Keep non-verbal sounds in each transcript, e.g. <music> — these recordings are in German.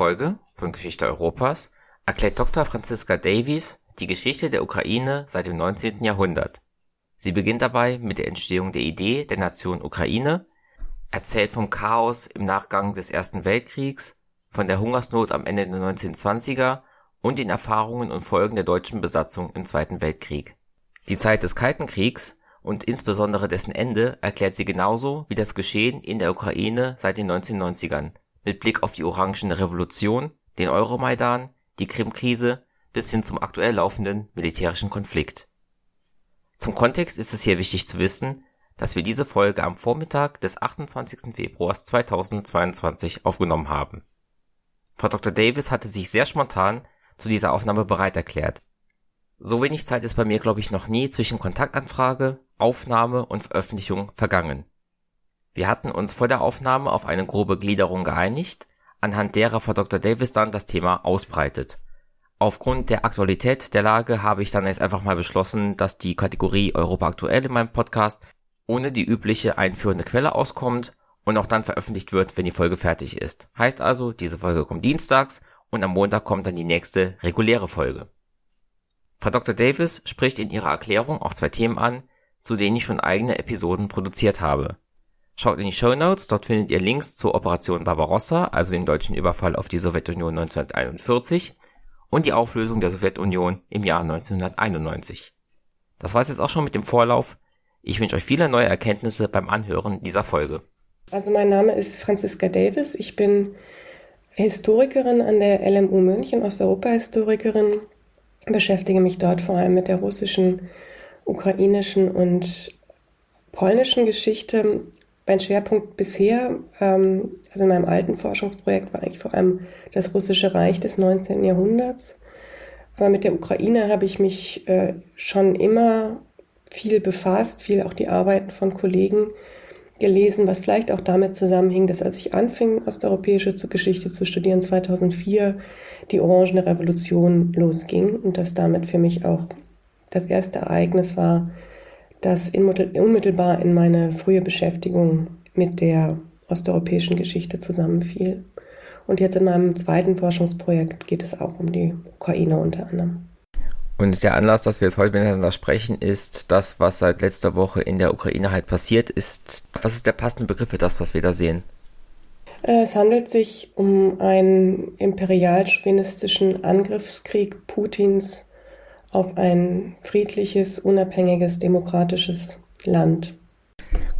Folge von Geschichte Europas erklärt Dr. Franziska Davies die Geschichte der Ukraine seit dem 19. Jahrhundert. Sie beginnt dabei mit der Entstehung der Idee der Nation Ukraine, erzählt vom Chaos im Nachgang des Ersten Weltkriegs, von der Hungersnot am Ende der 1920er und den Erfahrungen und Folgen der deutschen Besatzung im Zweiten Weltkrieg. Die Zeit des Kalten Kriegs und insbesondere dessen Ende erklärt sie genauso wie das Geschehen in der Ukraine seit den 1990ern mit Blick auf die Orangene Revolution, den Euromaidan, die Krim-Krise bis hin zum aktuell laufenden militärischen Konflikt. Zum Kontext ist es hier wichtig zu wissen, dass wir diese Folge am Vormittag des 28. Februars 2022 aufgenommen haben. Frau Dr. Davis hatte sich sehr spontan zu dieser Aufnahme bereit erklärt. So wenig Zeit ist bei mir, glaube ich, noch nie zwischen Kontaktanfrage, Aufnahme und Veröffentlichung vergangen. Wir hatten uns vor der Aufnahme auf eine grobe Gliederung geeinigt, anhand derer Frau Dr. Davis dann das Thema ausbreitet. Aufgrund der Aktualität der Lage habe ich dann jetzt einfach mal beschlossen, dass die Kategorie Europa aktuell in meinem Podcast ohne die übliche einführende Quelle auskommt und auch dann veröffentlicht wird, wenn die Folge fertig ist. Heißt also, diese Folge kommt dienstags und am Montag kommt dann die nächste reguläre Folge. Frau Dr. Davis spricht in ihrer Erklärung auch zwei Themen an, zu denen ich schon eigene Episoden produziert habe. Schaut in die Show Notes, dort findet ihr Links zur Operation Barbarossa, also dem deutschen Überfall auf die Sowjetunion 1941 und die Auflösung der Sowjetunion im Jahr 1991. Das war's jetzt auch schon mit dem Vorlauf. Ich wünsche euch viele neue Erkenntnisse beim Anhören dieser Folge. Also mein Name ist Franziska Davis. Ich bin Historikerin an der LMU München, Osteuropa-Historikerin, beschäftige mich dort vor allem mit der russischen, ukrainischen und polnischen Geschichte mein Schwerpunkt bisher, ähm, also in meinem alten Forschungsprojekt, war eigentlich vor allem das russische Reich des 19. Jahrhunderts. Aber mit der Ukraine habe ich mich äh, schon immer viel befasst, viel auch die Arbeiten von Kollegen gelesen, was vielleicht auch damit zusammenhing, dass als ich anfing, osteuropäische Geschichte zu studieren, 2004 die Orangene Revolution losging und das damit für mich auch das erste Ereignis war, das unmittelbar in meine frühe Beschäftigung mit der osteuropäischen Geschichte zusammenfiel. Und jetzt in meinem zweiten Forschungsprojekt geht es auch um die Ukraine unter anderem. Und der Anlass, dass wir jetzt heute miteinander sprechen, ist das, was seit letzter Woche in der Ukraine halt passiert ist. Was ist der passende Begriff für das, was wir da sehen? Es handelt sich um einen imperial-chauvinistischen Angriffskrieg Putins auf ein friedliches, unabhängiges, demokratisches Land.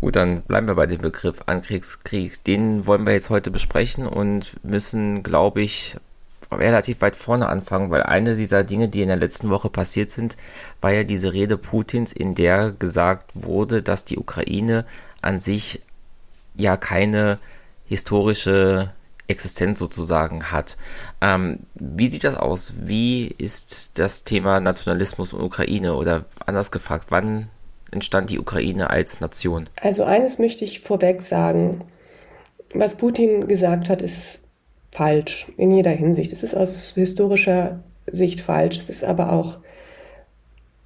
Gut, dann bleiben wir bei dem Begriff Ankriegskrieg. Den wollen wir jetzt heute besprechen und müssen, glaube ich, relativ weit vorne anfangen, weil eine dieser Dinge, die in der letzten Woche passiert sind, war ja diese Rede Putins, in der gesagt wurde, dass die Ukraine an sich ja keine historische Existenz sozusagen hat. Ähm, wie sieht das aus? Wie ist das Thema Nationalismus und Ukraine? Oder anders gefragt, wann entstand die Ukraine als Nation? Also eines möchte ich vorweg sagen. Was Putin gesagt hat, ist falsch in jeder Hinsicht. Es ist aus historischer Sicht falsch. Es ist aber auch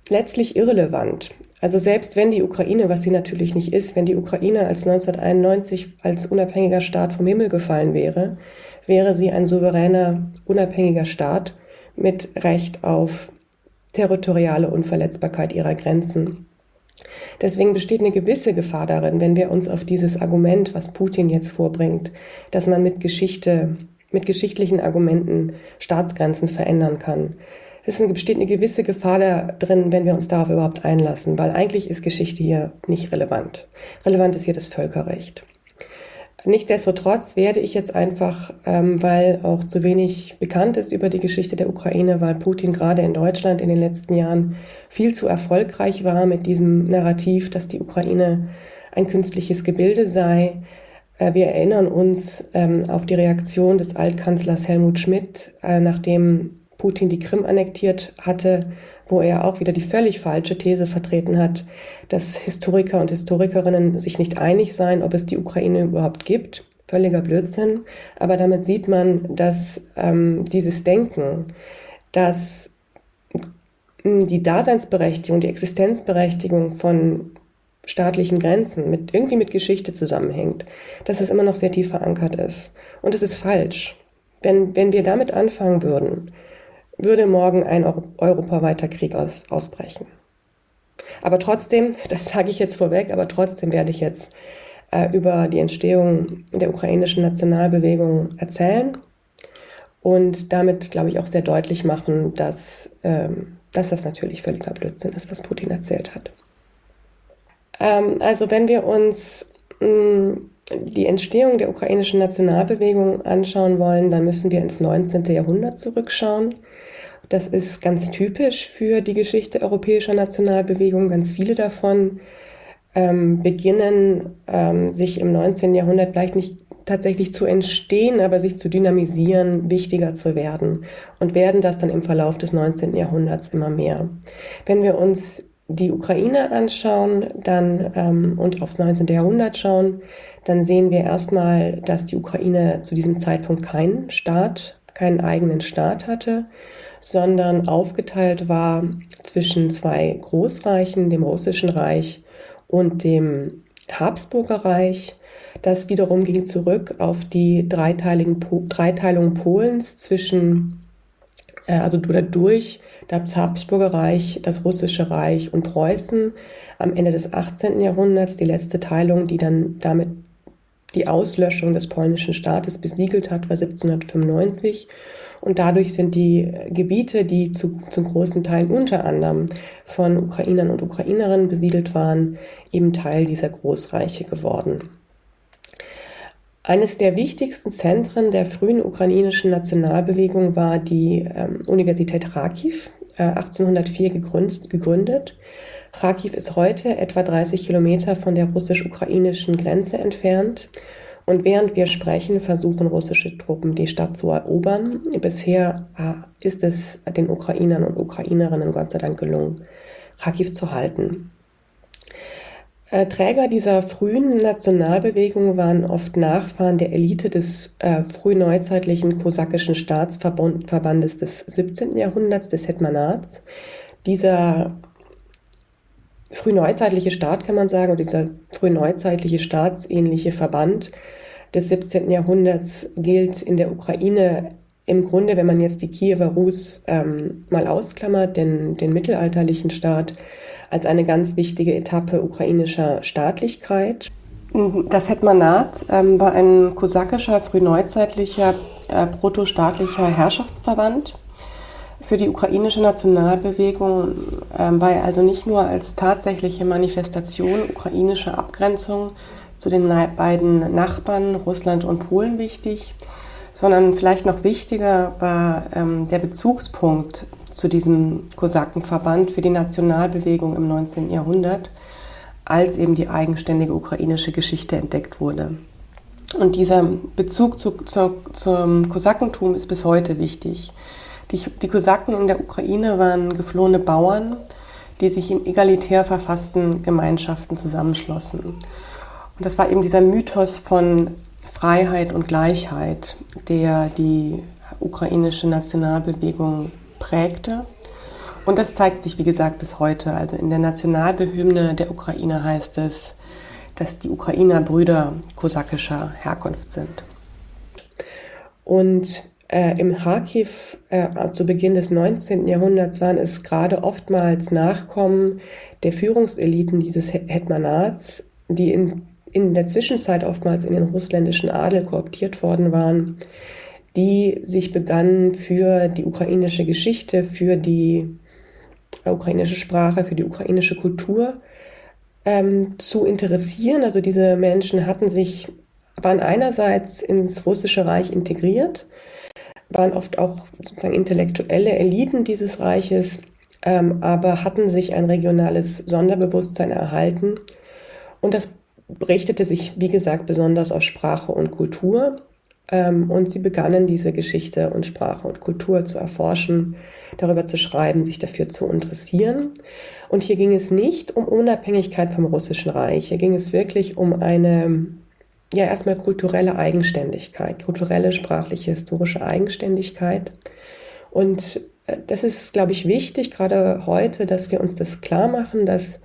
letztlich irrelevant. Also selbst wenn die Ukraine, was sie natürlich nicht ist, wenn die Ukraine als 1991 als unabhängiger Staat vom Himmel gefallen wäre, wäre sie ein souveräner, unabhängiger Staat mit Recht auf territoriale Unverletzbarkeit ihrer Grenzen. Deswegen besteht eine gewisse Gefahr darin, wenn wir uns auf dieses Argument, was Putin jetzt vorbringt, dass man mit Geschichte, mit geschichtlichen Argumenten Staatsgrenzen verändern kann, es besteht eine gewisse Gefahr da drin, wenn wir uns darauf überhaupt einlassen, weil eigentlich ist Geschichte hier nicht relevant. Relevant ist hier das Völkerrecht. Nichtsdestotrotz werde ich jetzt einfach, ähm, weil auch zu wenig bekannt ist über die Geschichte der Ukraine, weil Putin gerade in Deutschland in den letzten Jahren viel zu erfolgreich war mit diesem Narrativ, dass die Ukraine ein künstliches Gebilde sei. Äh, wir erinnern uns ähm, auf die Reaktion des Altkanzlers Helmut Schmidt, äh, nachdem Putin die Krim annektiert hatte, wo er auch wieder die völlig falsche These vertreten hat, dass Historiker und Historikerinnen sich nicht einig seien, ob es die Ukraine überhaupt gibt. Völliger Blödsinn. Aber damit sieht man, dass ähm, dieses Denken, dass die Daseinsberechtigung, die Existenzberechtigung von staatlichen Grenzen mit irgendwie mit Geschichte zusammenhängt, dass es immer noch sehr tief verankert ist. Und es ist falsch wenn, wenn wir damit anfangen würden, würde morgen ein europaweiter Krieg aus, ausbrechen. Aber trotzdem, <laughs> das sage ich jetzt vorweg, aber trotzdem werde ich jetzt äh, über die Entstehung der ukrainischen Nationalbewegung erzählen und damit, glaube ich, auch sehr deutlich machen, dass, ähm, dass das natürlich völliger Blödsinn ist, was Putin erzählt hat. Ähm, also wenn wir uns mh, mm, die Entstehung der ukrainischen Nationalbewegung anschauen wollen, dann müssen wir ins 19. Jahrhundert zurückschauen. Das ist ganz typisch für die Geschichte europäischer Nationalbewegungen. Ganz viele davon ähm, beginnen, ähm, sich im 19. Jahrhundert vielleicht nicht tatsächlich zu entstehen, aber sich zu dynamisieren, wichtiger zu werden und werden das dann im Verlauf des 19. Jahrhunderts immer mehr. Wenn wir uns die Ukraine anschauen dann, ähm, und aufs 19. Jahrhundert schauen, dann sehen wir erstmal, dass die Ukraine zu diesem Zeitpunkt keinen Staat, keinen eigenen Staat hatte, sondern aufgeteilt war zwischen zwei Großreichen, dem Russischen Reich und dem Habsburger Reich. Das wiederum ging zurück auf die Dreiteilung Polens zwischen also oder durch das Habsburger Reich, das Russische Reich und Preußen am Ende des 18. Jahrhunderts, die letzte Teilung, die dann damit die Auslöschung des polnischen Staates besiegelt hat, war 1795. Und dadurch sind die Gebiete, die zu, zum großen Teil unter anderem von Ukrainern und Ukrainerinnen besiedelt waren, eben Teil dieser Großreiche geworden. Eines der wichtigsten Zentren der frühen ukrainischen Nationalbewegung war die ähm, Universität Kharkiv, äh, 1804 gegründet, gegründet. Kharkiv ist heute etwa 30 Kilometer von der russisch-ukrainischen Grenze entfernt. Und während wir sprechen, versuchen russische Truppen, die Stadt zu erobern. Bisher äh, ist es den Ukrainern und Ukrainerinnen Gott sei Dank gelungen, Kharkiv zu halten. Äh, Träger dieser frühen Nationalbewegung waren oft Nachfahren der Elite des äh, frühneuzeitlichen kosakischen Staatsverbandes des 17. Jahrhunderts, des Hetmanats. Dieser frühneuzeitliche Staat, kann man sagen, oder dieser frühneuzeitliche staatsähnliche Verband des 17. Jahrhunderts gilt in der Ukraine im Grunde, wenn man jetzt die Kiewer Rus ähm, mal ausklammert, den, den mittelalterlichen Staat, als eine ganz wichtige Etappe ukrainischer Staatlichkeit. Das Hetmanat ähm, war ein kosakischer, frühneuzeitlicher, äh, protostaatlicher Herrschaftsverband. Für die ukrainische Nationalbewegung ähm, war er also nicht nur als tatsächliche Manifestation ukrainischer Abgrenzung zu den beiden Nachbarn Russland und Polen wichtig, sondern vielleicht noch wichtiger war ähm, der Bezugspunkt zu diesem Kosakenverband für die Nationalbewegung im 19. Jahrhundert, als eben die eigenständige ukrainische Geschichte entdeckt wurde. Und dieser Bezug zu, zu, zum Kosakentum ist bis heute wichtig. Die, die Kosaken in der Ukraine waren geflohene Bauern, die sich in egalitär verfassten Gemeinschaften zusammenschlossen. Und das war eben dieser Mythos von Freiheit und Gleichheit, der die ukrainische Nationalbewegung prägte. Und das zeigt sich, wie gesagt, bis heute. Also in der Nationalbehymne der Ukraine heißt es, dass die Ukrainer Brüder kosakischer Herkunft sind. Und äh, im Kharkiv äh, zu Beginn des 19. Jahrhunderts waren es gerade oftmals Nachkommen der Führungseliten dieses Hetmanats, die in, in der Zwischenzeit oftmals in den russländischen Adel kooptiert worden waren, die sich begannen für die ukrainische Geschichte, für die ukrainische Sprache, für die ukrainische Kultur ähm, zu interessieren. Also diese Menschen hatten sich, waren einerseits ins russische Reich integriert, waren oft auch sozusagen intellektuelle Eliten dieses Reiches, ähm, aber hatten sich ein regionales Sonderbewusstsein erhalten. Und das richtete sich, wie gesagt, besonders auf Sprache und Kultur. Ähm, und sie begannen diese Geschichte und Sprache und Kultur zu erforschen, darüber zu schreiben, sich dafür zu interessieren. Und hier ging es nicht um Unabhängigkeit vom Russischen Reich. Hier ging es wirklich um eine, ja, erstmal kulturelle Eigenständigkeit, kulturelle, sprachliche, historische Eigenständigkeit. Und äh, das ist, glaube ich, wichtig, gerade heute, dass wir uns das klar machen, dass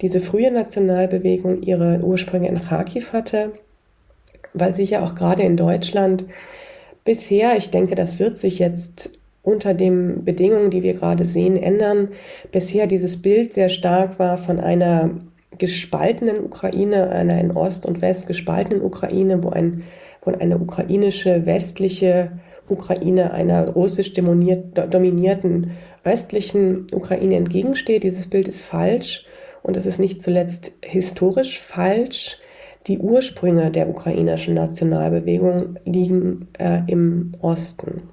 diese frühe Nationalbewegung ihre Ursprünge in Kharkiv hatte weil sich ja auch gerade in Deutschland bisher, ich denke, das wird sich jetzt unter den Bedingungen, die wir gerade sehen, ändern. Bisher dieses Bild sehr stark war von einer gespaltenen Ukraine, einer in Ost und West gespaltenen Ukraine, wo, ein, wo eine ukrainische westliche Ukraine einer russisch dominierten östlichen Ukraine entgegensteht. Dieses Bild ist falsch und es ist nicht zuletzt historisch falsch. Die Ursprünge der ukrainischen Nationalbewegung liegen äh, im Osten.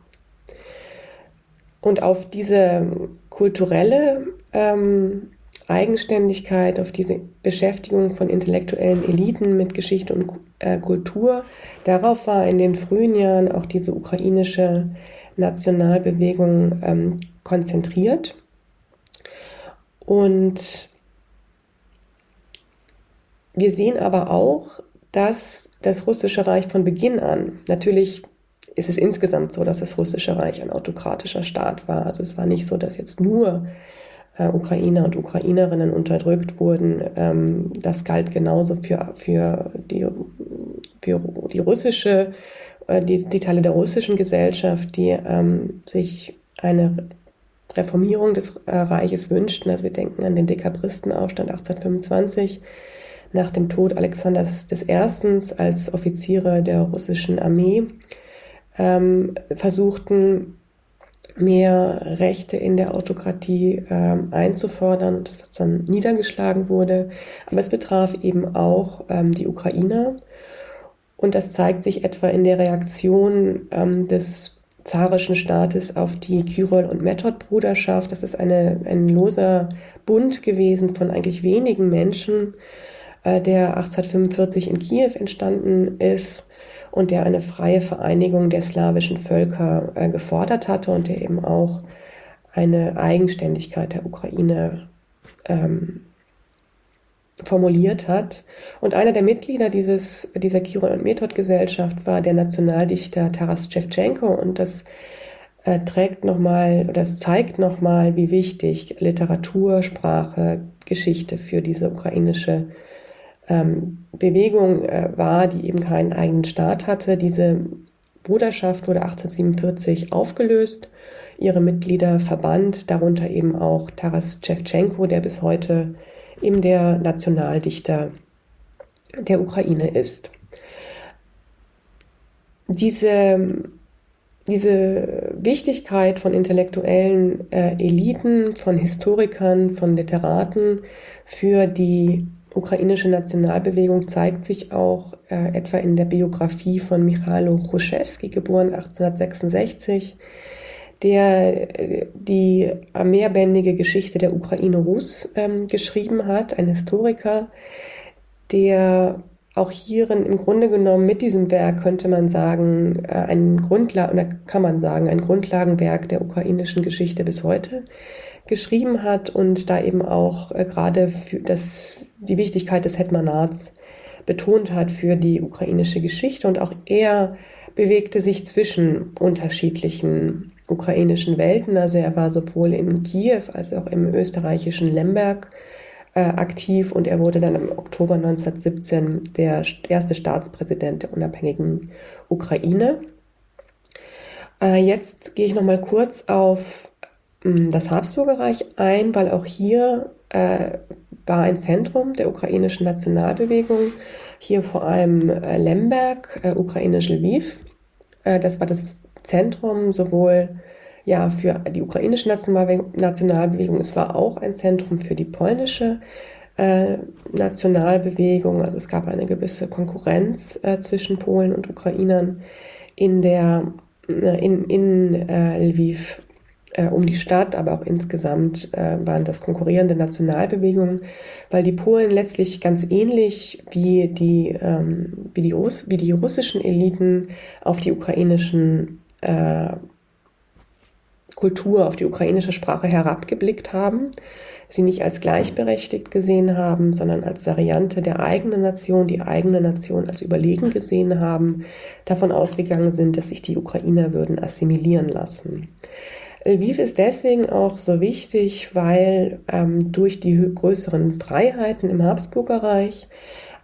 Und auf diese kulturelle ähm, Eigenständigkeit, auf diese Beschäftigung von intellektuellen Eliten mit Geschichte und äh, Kultur, darauf war in den frühen Jahren auch diese ukrainische Nationalbewegung ähm, konzentriert. Und wir sehen aber auch, dass das russische Reich von Beginn an, natürlich ist es insgesamt so, dass das russische Reich ein autokratischer Staat war. Also es war nicht so, dass jetzt nur äh, Ukrainer und Ukrainerinnen unterdrückt wurden. Ähm, das galt genauso für, für, die, für die russische, äh, die, die Teile der russischen Gesellschaft, die ähm, sich eine Reformierung des äh, Reiches wünschten. Also wir denken an den Dekabristenaufstand 1825 nach dem Tod Alexanders I. als Offiziere der russischen Armee ähm, versuchten, mehr Rechte in der Autokratie ähm, einzufordern das dann niedergeschlagen wurde. Aber es betraf eben auch ähm, die Ukrainer und das zeigt sich etwa in der Reaktion ähm, des zarischen Staates auf die Kyrill- und Method-Bruderschaft. Das ist eine, ein loser Bund gewesen von eigentlich wenigen Menschen, äh, der 1845 in Kiew entstanden ist und der eine freie Vereinigung der slawischen Völker äh, gefordert hatte und der eben auch eine Eigenständigkeit der Ukraine ähm, formuliert hat. Und einer der Mitglieder dieses, dieser Kiron- und Method-Gesellschaft war der Nationaldichter Taras Shevchenko und das äh, trägt nochmal, oder es zeigt nochmal, wie wichtig Literatur, Sprache, Geschichte für diese ukrainische ähm, Bewegung äh, war, die eben keinen eigenen Staat hatte. Diese Bruderschaft wurde 1847 aufgelöst, ihre Mitglieder verbannt, darunter eben auch Taras Shevchenko, der bis heute eben der Nationaldichter der Ukraine ist. Diese, diese Wichtigkeit von intellektuellen äh, Eliten, von Historikern, von Literaten für die ukrainische Nationalbewegung zeigt sich auch äh, etwa in der Biografie von Michailo Chruschewski, geboren 1866, der äh, die mehrbändige Geschichte der Ukraine Rus ähm, geschrieben hat, ein Historiker, der auch hierin im Grunde genommen mit diesem Werk könnte man sagen, äh, ein Grundlagen, oder kann man sagen, ein Grundlagenwerk der ukrainischen Geschichte bis heute geschrieben hat und da eben auch äh, gerade für das, die Wichtigkeit des Hetmanats betont hat für die ukrainische Geschichte. Und auch er bewegte sich zwischen unterschiedlichen ukrainischen Welten. Also er war sowohl in Kiew als auch im österreichischen Lemberg äh, aktiv und er wurde dann im Oktober 1917 der erste Staatspräsident der unabhängigen Ukraine. Äh, jetzt gehe ich noch mal kurz auf Mm, das Habsburgerreich ein, weil auch hier äh, war ein Zentrum der ukrainischen Nationalbewegung. Hier vor allem äh, Lemberg, äh, ukrainisch Lviv. Äh, das war das Zentrum sowohl ja, für die ukrainische Nationalbewegung, es war auch ein Zentrum für die polnische äh, Nationalbewegung. Also es gab eine gewisse Konkurrenz äh, zwischen Polen und Ukrainern in der in, in äh, Lviv äh, um die Stadt, aber auch insgesamt äh, waren das konkurrierende Nationalbewegungen, weil die Polen letztlich ganz ähnlich wie die, ähm, wie die, Russ wie die russischen Eliten auf die ukrainischen äh, Kultur, auf die ukrainische Sprache herabgeblickt haben, sie nicht als gleichberechtigt gesehen haben, sondern als Variante der eigenen Nation, die eigene Nation als überlegen gesehen haben, davon ausgegangen sind, dass sich die Ukrainer würden assimilieren lassen. Lviv ist deswegen auch so wichtig, weil ähm, durch die größeren Freiheiten im Habsburgerreich,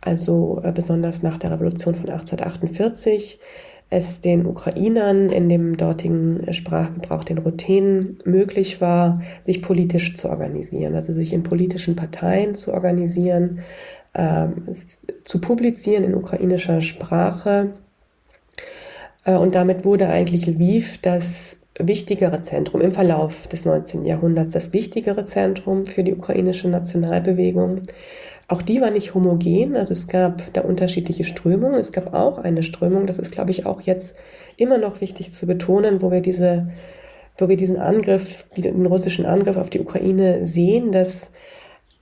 also äh, besonders nach der Revolution von 1848, es den Ukrainern in dem dortigen Sprachgebrauch, den Ruthenen, möglich war, sich politisch zu organisieren, also sich in politischen Parteien zu organisieren, ähm, zu publizieren in ukrainischer Sprache. Äh, und damit wurde eigentlich Lviv das wichtigere Zentrum im Verlauf des 19. Jahrhunderts, das wichtigere Zentrum für die ukrainische Nationalbewegung. Auch die war nicht homogen, also es gab da unterschiedliche Strömungen. Es gab auch eine Strömung, das ist, glaube ich, auch jetzt immer noch wichtig zu betonen, wo wir diese, wo wir diesen Angriff, den russischen Angriff auf die Ukraine sehen, dass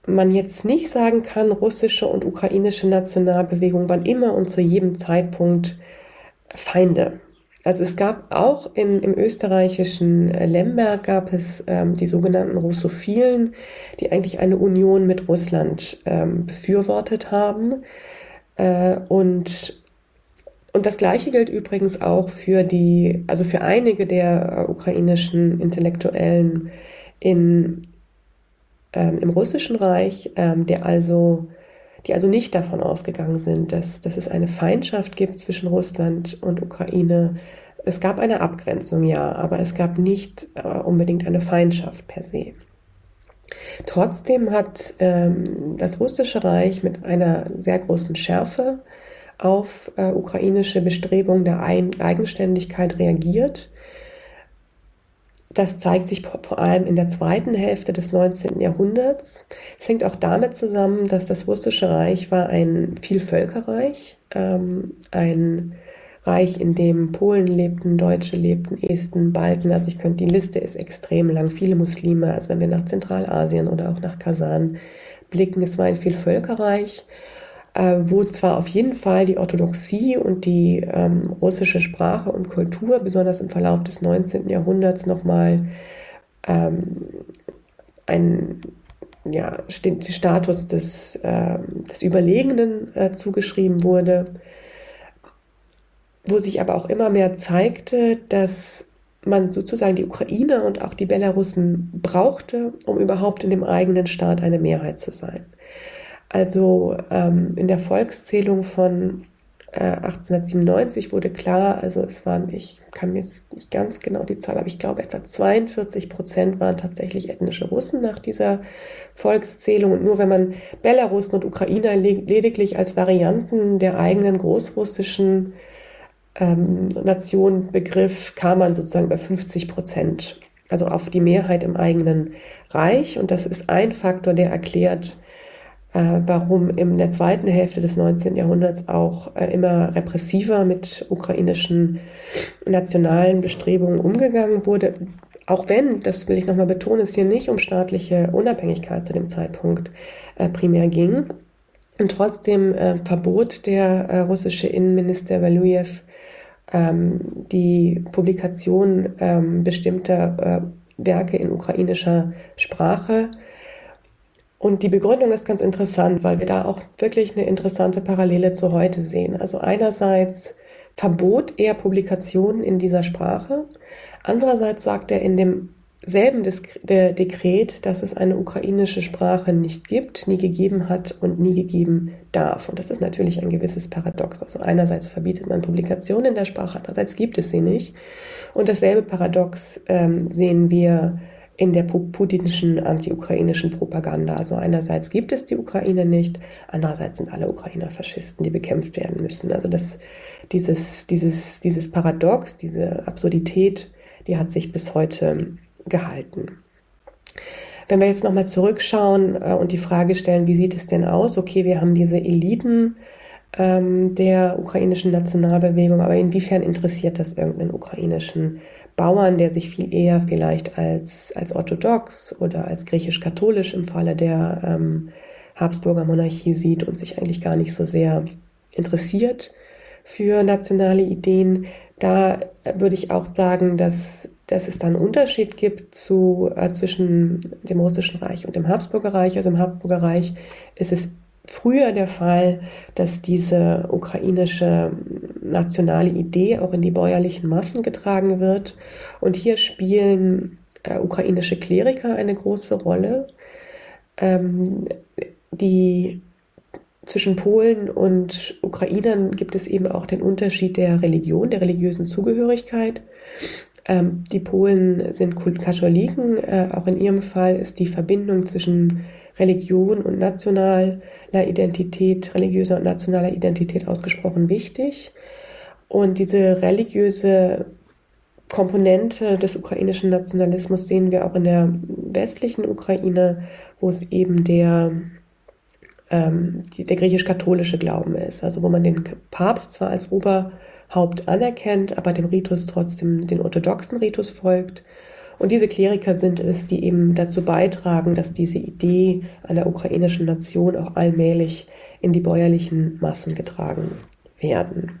man jetzt nicht sagen kann, russische und ukrainische Nationalbewegungen waren immer und zu jedem Zeitpunkt Feinde. Also es gab auch in, im österreichischen äh, Lemberg gab es ähm, die sogenannten Russophilen, die eigentlich eine Union mit Russland ähm, befürwortet haben. Äh, und, und das Gleiche gilt übrigens auch für die, also für einige der äh, ukrainischen Intellektuellen in, ähm, im Russischen Reich, ähm, der also die also nicht davon ausgegangen sind, dass, dass es eine Feindschaft gibt zwischen Russland und Ukraine. Es gab eine Abgrenzung, ja, aber es gab nicht äh, unbedingt eine Feindschaft per se. Trotzdem hat ähm, das russische Reich mit einer sehr großen Schärfe auf äh, ukrainische Bestrebungen der Ein Eigenständigkeit reagiert das zeigt sich vor allem in der zweiten Hälfte des 19. Jahrhunderts. Es hängt auch damit zusammen, dass das russische Reich war ein Vielvölkerreich, ähm, ein Reich, in dem Polen lebten, Deutsche lebten, Esten, Balten. Also ich könnte, die Liste ist extrem lang. Viele Muslime, also wenn wir nach Zentralasien oder auch nach Kasan blicken, es war ein Vielvölkerreich äh, wo zwar auf jeden Fall die Orthodoxie und die ähm, russische Sprache und Kultur, besonders im Verlauf des 19. Jahrhunderts, nochmal ähm, einen ja, Status des, äh, des Überlegenen äh, zugeschrieben wurde, wo sich aber auch immer mehr zeigte, dass man sozusagen die Ukrainer und auch die Belarussen brauchte, um überhaupt in dem eigenen Staat eine Mehrheit zu sein. Also ähm, in der Volkszählung von äh, 1897 wurde klar, also es waren, ich kann mir jetzt nicht ganz genau die Zahl, aber ich glaube etwa 42 Prozent waren tatsächlich ethnische Russen nach dieser Volkszählung. Und nur wenn man Belarusen und Ukrainer lediglich als Varianten der eigenen großrussischen ähm, Nation begriff, kam man sozusagen über 50 Prozent. Also auf die Mehrheit im eigenen Reich. Und das ist ein Faktor, der erklärt, äh, warum in der zweiten Hälfte des 19. Jahrhunderts auch äh, immer repressiver mit ukrainischen nationalen Bestrebungen umgegangen wurde. Auch wenn, das will ich nochmal betonen, es hier nicht um staatliche Unabhängigkeit zu dem Zeitpunkt äh, primär ging. Und trotzdem äh, verbot der äh, russische Innenminister Valuyev ähm, die Publikation ähm, bestimmter äh, Werke in ukrainischer Sprache und die Begründung ist ganz interessant, weil wir da auch wirklich eine interessante Parallele zu heute sehen. Also einerseits verbot er Publikationen in dieser Sprache. Andererseits sagt er in demselben Dekret, dass es eine ukrainische Sprache nicht gibt, nie gegeben hat und nie gegeben darf. Und das ist natürlich ein gewisses Paradox. Also einerseits verbietet man Publikationen in der Sprache, andererseits gibt es sie nicht. Und dasselbe Paradox ähm, sehen wir in der putinischen anti-ukrainischen Propaganda. Also einerseits gibt es die Ukraine nicht, andererseits sind alle Ukrainer Faschisten, die bekämpft werden müssen. Also das, dieses, dieses, dieses Paradox, diese Absurdität, die hat sich bis heute gehalten. Wenn wir jetzt nochmal zurückschauen äh, und die Frage stellen, wie sieht es denn aus? Okay, wir haben diese Eliten ähm, der ukrainischen Nationalbewegung, aber inwiefern interessiert das irgendeinen ukrainischen Bauern, der sich viel eher vielleicht als, als orthodox oder als griechisch-katholisch im Falle der ähm, Habsburger Monarchie sieht und sich eigentlich gar nicht so sehr interessiert für nationale Ideen. Da würde ich auch sagen, dass, dass es da einen Unterschied gibt zu, äh, zwischen dem Russischen Reich und dem Habsburger Reich. Also im Habsburger Reich ist es früher der Fall, dass diese ukrainische nationale Idee auch in die bäuerlichen Massen getragen wird. Und hier spielen äh, ukrainische Kleriker eine große Rolle, ähm, die zwischen Polen und Ukrainern gibt es eben auch den Unterschied der Religion, der religiösen Zugehörigkeit. Ähm, die Polen sind Katholiken. Äh, auch in ihrem Fall ist die Verbindung zwischen Religion und nationaler Identität, religiöser und nationaler Identität ausgesprochen wichtig. Und diese religiöse Komponente des ukrainischen Nationalismus sehen wir auch in der westlichen Ukraine, wo es eben der, ähm, der griechisch-katholische Glauben ist, also wo man den Papst zwar als Oberhaupt anerkennt, aber dem Ritus trotzdem den orthodoxen Ritus folgt. Und diese Kleriker sind es, die eben dazu beitragen, dass diese Idee einer ukrainischen Nation auch allmählich in die bäuerlichen Massen getragen werden.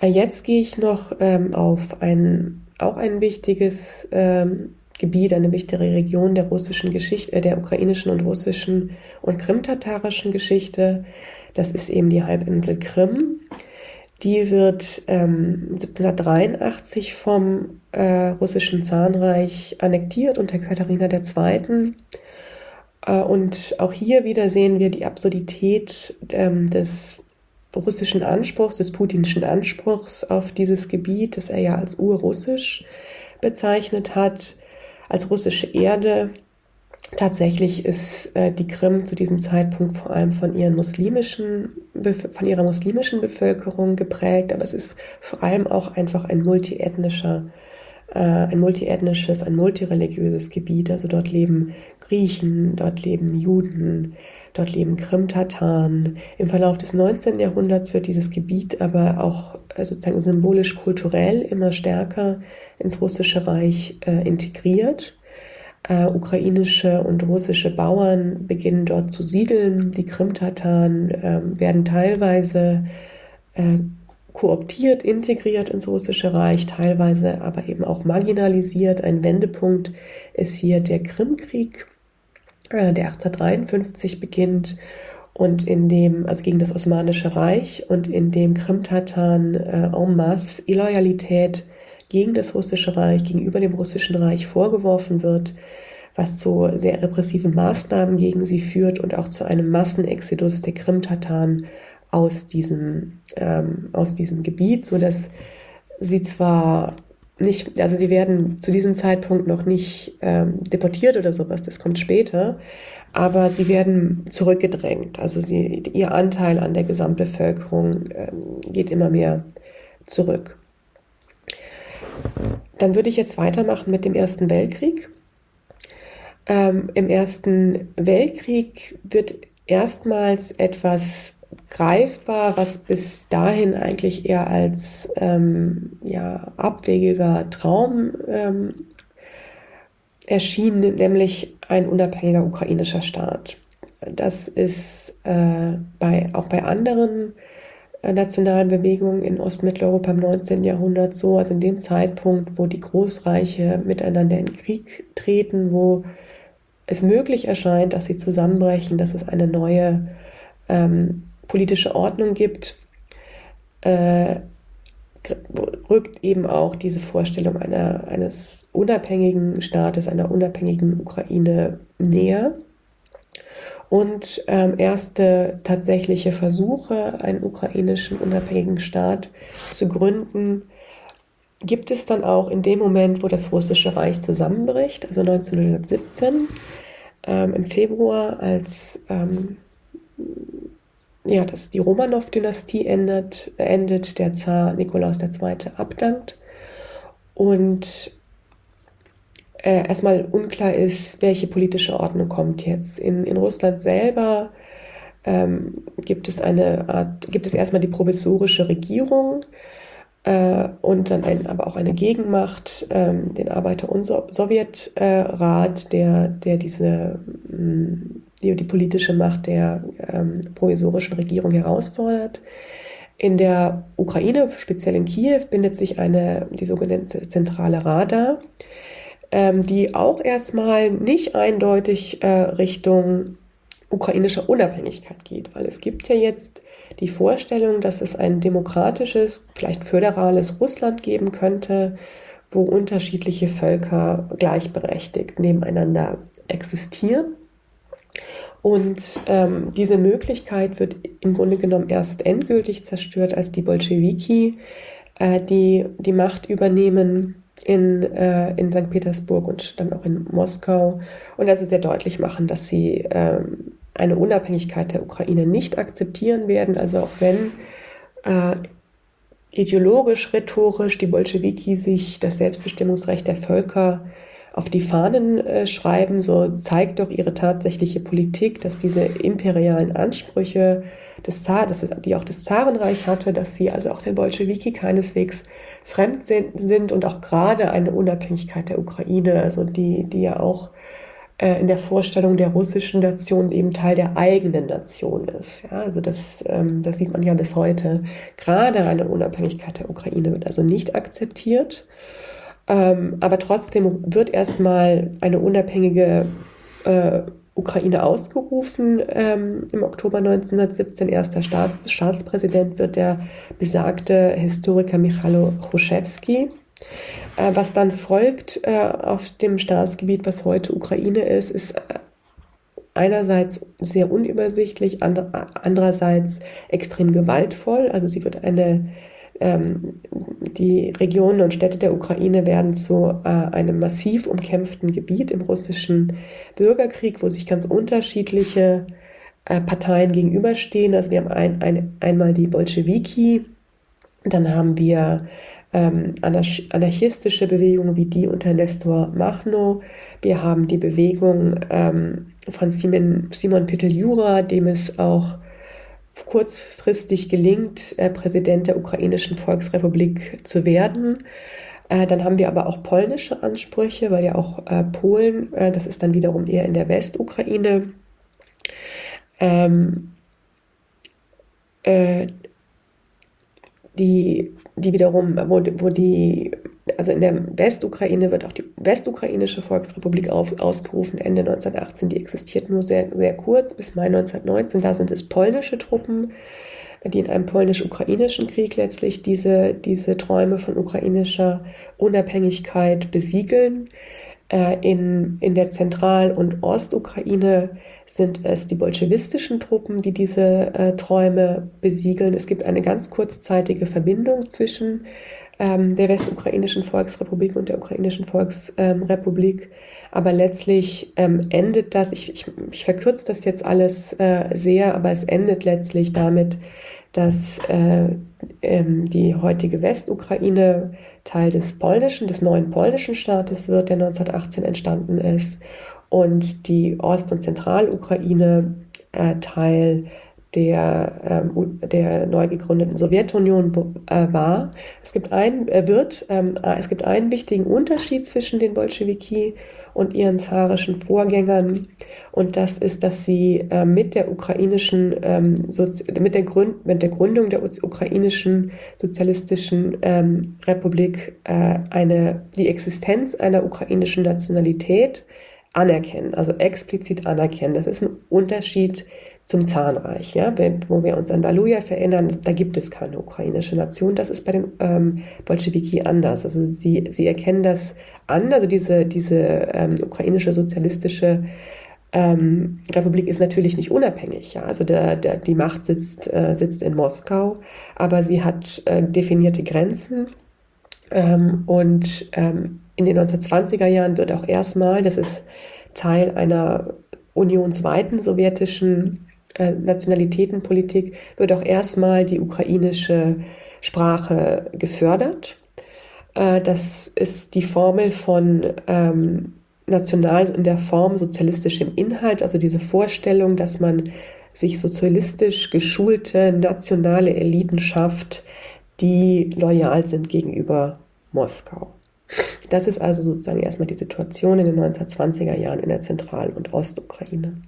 Äh, jetzt gehe ich noch ähm, auf ein auch ein wichtiges ähm, Gebiet, eine wichtige Region der russischen Geschichte, äh, der ukrainischen und russischen und krimtatarischen Geschichte. Das ist eben die Halbinsel Krim. Die wird ähm, 1783 vom äh, russischen Zahnreich annektiert unter Katharina II. Äh, und auch hier wieder sehen wir die Absurdität ähm, des russischen Anspruchs, des putinschen Anspruchs auf dieses Gebiet, das er ja als urrussisch bezeichnet hat, als russische Erde. Tatsächlich ist äh, die Krim zu diesem Zeitpunkt vor allem von, ihren muslimischen, von ihrer muslimischen Bevölkerung geprägt, aber es ist vor allem auch einfach ein multiethnischer äh, ein multiethnisches, ein multireligiöses Gebiet. Also dort leben Griechen, dort leben Juden, dort leben Krim-Tataren. Im Verlauf des 19. Jahrhunderts wird dieses Gebiet aber auch äh, sozusagen symbolisch-kulturell immer stärker ins russische Reich äh, integriert. Äh, ukrainische und russische Bauern beginnen dort zu siedeln. Die Krim-Tataren äh, werden teilweise äh, kooptiert, integriert ins russische Reich, teilweise aber eben auch marginalisiert. Ein Wendepunkt ist hier der Krimkrieg, äh, der 1853 beginnt und in dem, also gegen das Osmanische Reich und in dem Krimtataren äh, en masse Illoyalität gegen das Russische Reich, gegenüber dem Russischen Reich vorgeworfen wird, was zu sehr repressiven Maßnahmen gegen sie führt und auch zu einem Massenexodus der Krimtataren aus diesem, ähm, aus diesem Gebiet, so dass sie zwar nicht, also sie werden zu diesem Zeitpunkt noch nicht ähm, deportiert oder sowas, das kommt später, aber sie werden zurückgedrängt. Also sie, ihr Anteil an der Gesamtbevölkerung ähm, geht immer mehr zurück. Dann würde ich jetzt weitermachen mit dem Ersten Weltkrieg. Ähm, Im Ersten Weltkrieg wird erstmals etwas greifbar, was bis dahin eigentlich eher als ähm, ja, abwegiger Traum ähm, erschien, nämlich ein unabhängiger ukrainischer Staat. Das ist äh, bei, auch bei anderen äh, nationalen Bewegungen in Ostmitteleuropa im 19. Jahrhundert so, also in dem Zeitpunkt, wo die Großreiche miteinander in Krieg treten, wo es möglich erscheint, dass sie zusammenbrechen, dass es eine neue ähm, politische Ordnung gibt, äh, rückt eben auch diese Vorstellung einer, eines unabhängigen Staates, einer unabhängigen Ukraine näher. Und ähm, erste tatsächliche Versuche, einen ukrainischen unabhängigen Staat zu gründen, gibt es dann auch in dem Moment, wo das Russische Reich zusammenbricht, also 1917 ähm, im Februar, als ähm, ja, dass die Romanow-Dynastie endet, endet, der Zar Nikolaus II. abdankt und äh, erstmal unklar ist, welche politische Ordnung kommt jetzt. In, in Russland selber ähm, gibt es eine Art, gibt es erstmal die provisorische Regierung äh, und dann ein, aber auch eine Gegenmacht, ähm, den Arbeiter- und so Sowjetrat, äh, der, der diese mh, mm, die die politische Macht der ähm, provisorischen Regierung herausfordert. In der Ukraine, speziell in Kiew, bindet sich eine, die sogenannte zentrale Rada, ähm, die auch erstmal nicht eindeutig äh, Richtung ukrainischer Unabhängigkeit geht, weil es gibt ja jetzt die Vorstellung, dass es ein demokratisches, vielleicht föderales Russland geben könnte, wo unterschiedliche Völker gleichberechtigt nebeneinander existieren. Und ähm, diese Möglichkeit wird im Grunde genommen erst endgültig zerstört, als die Bolschewiki äh, die, die Macht übernehmen in, äh, in St. Petersburg und dann auch in Moskau und also sehr deutlich machen, dass sie ähm, eine Unabhängigkeit der Ukraine nicht akzeptieren werden. Also auch wenn äh, ideologisch, rhetorisch die Bolschewiki sich das Selbstbestimmungsrecht der Völker auf die Fahnen äh, schreiben, so zeigt doch ihre tatsächliche Politik, dass diese imperialen Ansprüche des Zar, dass die auch das Zarenreich hatte, dass sie also auch den Bolschewiki keineswegs fremd sind und auch gerade eine Unabhängigkeit der Ukraine, also die, die ja auch äh, in der Vorstellung der russischen Nation eben Teil der eigenen Nation ist. Ja, also das, ähm, das sieht man ja bis heute. Gerade eine Unabhängigkeit der Ukraine wird also nicht akzeptiert. Ähm, aber trotzdem wird erstmal eine unabhängige äh, Ukraine ausgerufen ähm, im Oktober 1917. Erster Staat, Staatspräsident wird der besagte Historiker Michalo Chruschewski. Äh, was dann folgt äh, auf dem Staatsgebiet, was heute Ukraine ist, ist äh, einerseits sehr unübersichtlich, andererseits extrem gewaltvoll. Also sie wird eine ähm, die Regionen und Städte der Ukraine werden zu äh, einem massiv umkämpften Gebiet im russischen Bürgerkrieg, wo sich ganz unterschiedliche äh, Parteien gegenüberstehen. Also wir haben ein, ein, einmal die Bolschewiki, dann haben wir ähm, anarchistische Bewegungen wie die unter Nestor Machno. Wir haben die Bewegung ähm, von Simon, Simon Peteljura, dem es auch kurzfristig gelingt, äh, Präsident der ukrainischen Volksrepublik zu werden. Äh, dann haben wir aber auch polnische Ansprüche, weil ja auch äh, Polen, das ist dann wiederum eher in der Westukraine, ähm, äh, die, die wiederum, wo, wo die also in der Westukraine wird auch die Westukrainische Volksrepublik auf, ausgerufen, Ende 1918. Die existiert nur sehr, sehr kurz, bis Mai 1919. Da sind es polnische Truppen, die in einem polnisch-ukrainischen Krieg letztlich diese, diese Träume von ukrainischer Unabhängigkeit besiegeln. Äh, in, in der Zentral- und Ostukraine sind es die bolschewistischen Truppen, die diese äh, Träume besiegeln. Es gibt eine ganz kurzzeitige Verbindung zwischen ähm, der Westukrainischen Volksrepublik und der Ukrainischen Volksrepublik. Aber letztlich ähm, endet das, ich, ich, ich verkürze das jetzt alles äh, sehr, aber es endet letztlich damit, dass äh, ähm, die heutige Westukraine Teil des polnischen, des neuen polnischen Staates wird, der 1918 entstanden ist, und die Ost- und Zentralukraine äh, Teil der, ähm, der neu gegründeten Sowjetunion äh, war. Es gibt, ein, äh, wird, ähm, äh, es gibt einen wichtigen Unterschied zwischen den Bolschewiki und ihren zarischen Vorgängern und das ist, dass sie äh, mit der ukrainischen, ähm, mit, der Gründ mit der Gründung der ukrainischen sozialistischen ähm, Republik äh, eine, die Existenz einer ukrainischen Nationalität anerkennen, also explizit anerkennen. Das ist ein Unterschied zum Zahnreich, ja, wo wir uns an Baluja erinnern, da gibt es keine ukrainische Nation. Das ist bei den ähm, Bolschewiki anders. Also sie, sie erkennen das an, also diese, diese ähm, ukrainische sozialistische ähm, Republik ist natürlich nicht unabhängig. Ja? Also der, der, die Macht sitzt, äh, sitzt in Moskau, aber sie hat äh, definierte Grenzen. Ähm, und ähm, in den 1920er Jahren wird auch erstmal, das ist Teil einer unionsweiten sowjetischen äh, Nationalitätenpolitik, wird auch erstmal die ukrainische Sprache gefördert. Äh, das ist die Formel von ähm, national in der Form sozialistischem Inhalt, also diese Vorstellung, dass man sich sozialistisch geschulte nationale Eliten schafft, die loyal sind gegenüber Moskau. Das ist also sozusagen erstmal die Situation in den 1920er Jahren in der Zentral- und Ostukraine.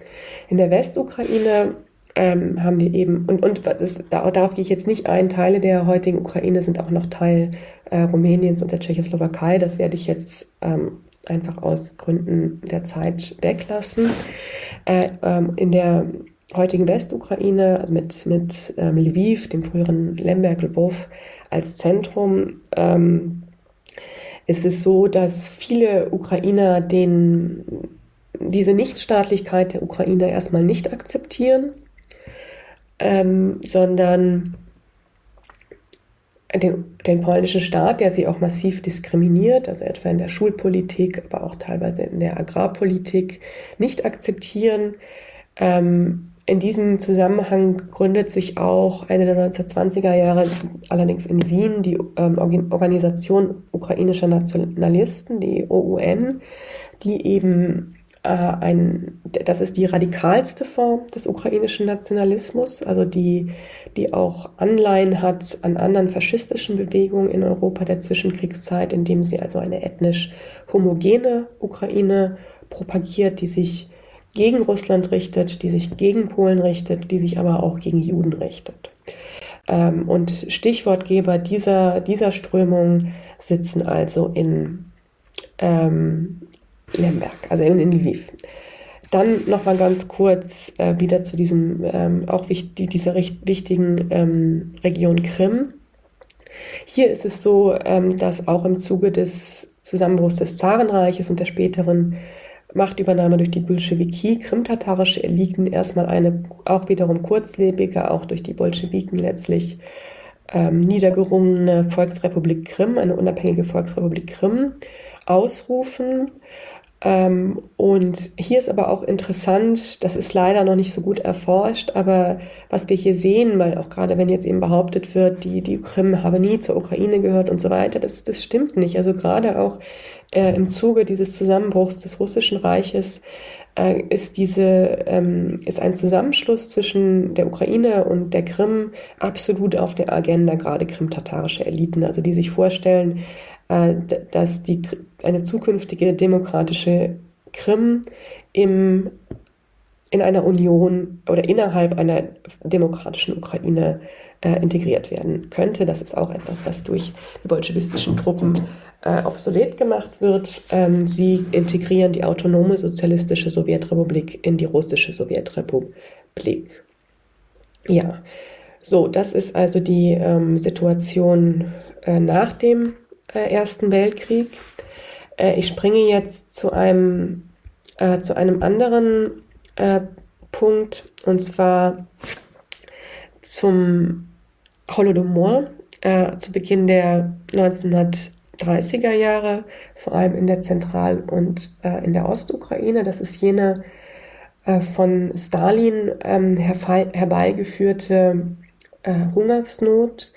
In der Westukraine ähm, haben wir eben, und, und das, darauf gehe ich jetzt nicht ein, Teile der heutigen Ukraine sind auch noch Teil äh, Rumäniens und der Tschechoslowakei. Das werde ich jetzt ähm, einfach aus Gründen der Zeit weglassen. Äh, ähm, in der heutigen Westukraine, also mit, mit ähm, Lviv, dem früheren Lemberg, Lvov, als Zentrum, ähm, ist es so, dass viele Ukrainer den diese Nichtstaatlichkeit der Ukraine erstmal nicht akzeptieren, ähm, sondern den, den polnischen Staat, der sie auch massiv diskriminiert, also etwa in der Schulpolitik, aber auch teilweise in der Agrarpolitik, nicht akzeptieren. Ähm, in diesem Zusammenhang gründet sich auch Ende der 1920er Jahre, allerdings in Wien, die ähm, Organisation ukrainischer Nationalisten, die OUN, die eben äh, ein, das ist die radikalste Form des ukrainischen Nationalismus, also die, die auch Anleihen hat an anderen faschistischen Bewegungen in Europa der Zwischenkriegszeit, indem sie also eine ethnisch homogene Ukraine propagiert, die sich gegen Russland richtet, die sich gegen Polen richtet, die sich aber auch gegen Juden richtet. Ähm, und Stichwortgeber dieser, dieser Strömung sitzen also in, ähm, Lemberg, also in, in Lviv. Dann noch mal ganz kurz äh, wieder zu diesem ähm, auch wichtig, dieser recht wichtigen ähm, Region Krim. Hier ist es so, ähm, dass auch im Zuge des Zusammenbruchs des Zarenreiches und der späteren Machtübernahme durch die Bolschewiki krimtatarische Eliten erstmal eine auch wiederum kurzlebige, auch durch die Bolschewiken letztlich ähm, niedergerungene Volksrepublik Krim, eine unabhängige Volksrepublik Krim ausrufen ähm, und hier ist aber auch interessant, das ist leider noch nicht so gut erforscht, aber was wir hier sehen, weil auch gerade wenn jetzt eben behauptet wird, die, die Krim habe nie zur Ukraine gehört und so weiter, das, das stimmt nicht. Also gerade auch äh, im Zuge dieses Zusammenbruchs des Russischen Reiches äh, ist diese ähm, ist ein Zusammenschluss zwischen der Ukraine und der Krim absolut auf der Agenda gerade krimtatarische Eliten, also die sich vorstellen, äh, dass die, eine zukünftige demokratische Krim im, in einer Union oder innerhalb einer demokratischen Ukraine äh, integriert werden könnte. Das ist auch etwas, was durch die bolschewistischen Truppen äh, obsolet gemacht wird. Ähm, sie integrieren die autonome sozialistische Sowjetrepublik in die russische Sowjetrepublik. Ja, so, das ist also die ähm, Situation äh, nach dem äh, Ersten Weltkrieg. Äh, ich springe jetzt zu einem, äh, zu einem anderen äh, Punkt und zwar zum Holodomor äh, zu Beginn der 1930er Jahre, vor allem in der Zentral- und äh, in der Ostukraine. Das ist jene von Stalin ähm, herbeigeführte Hungersnot,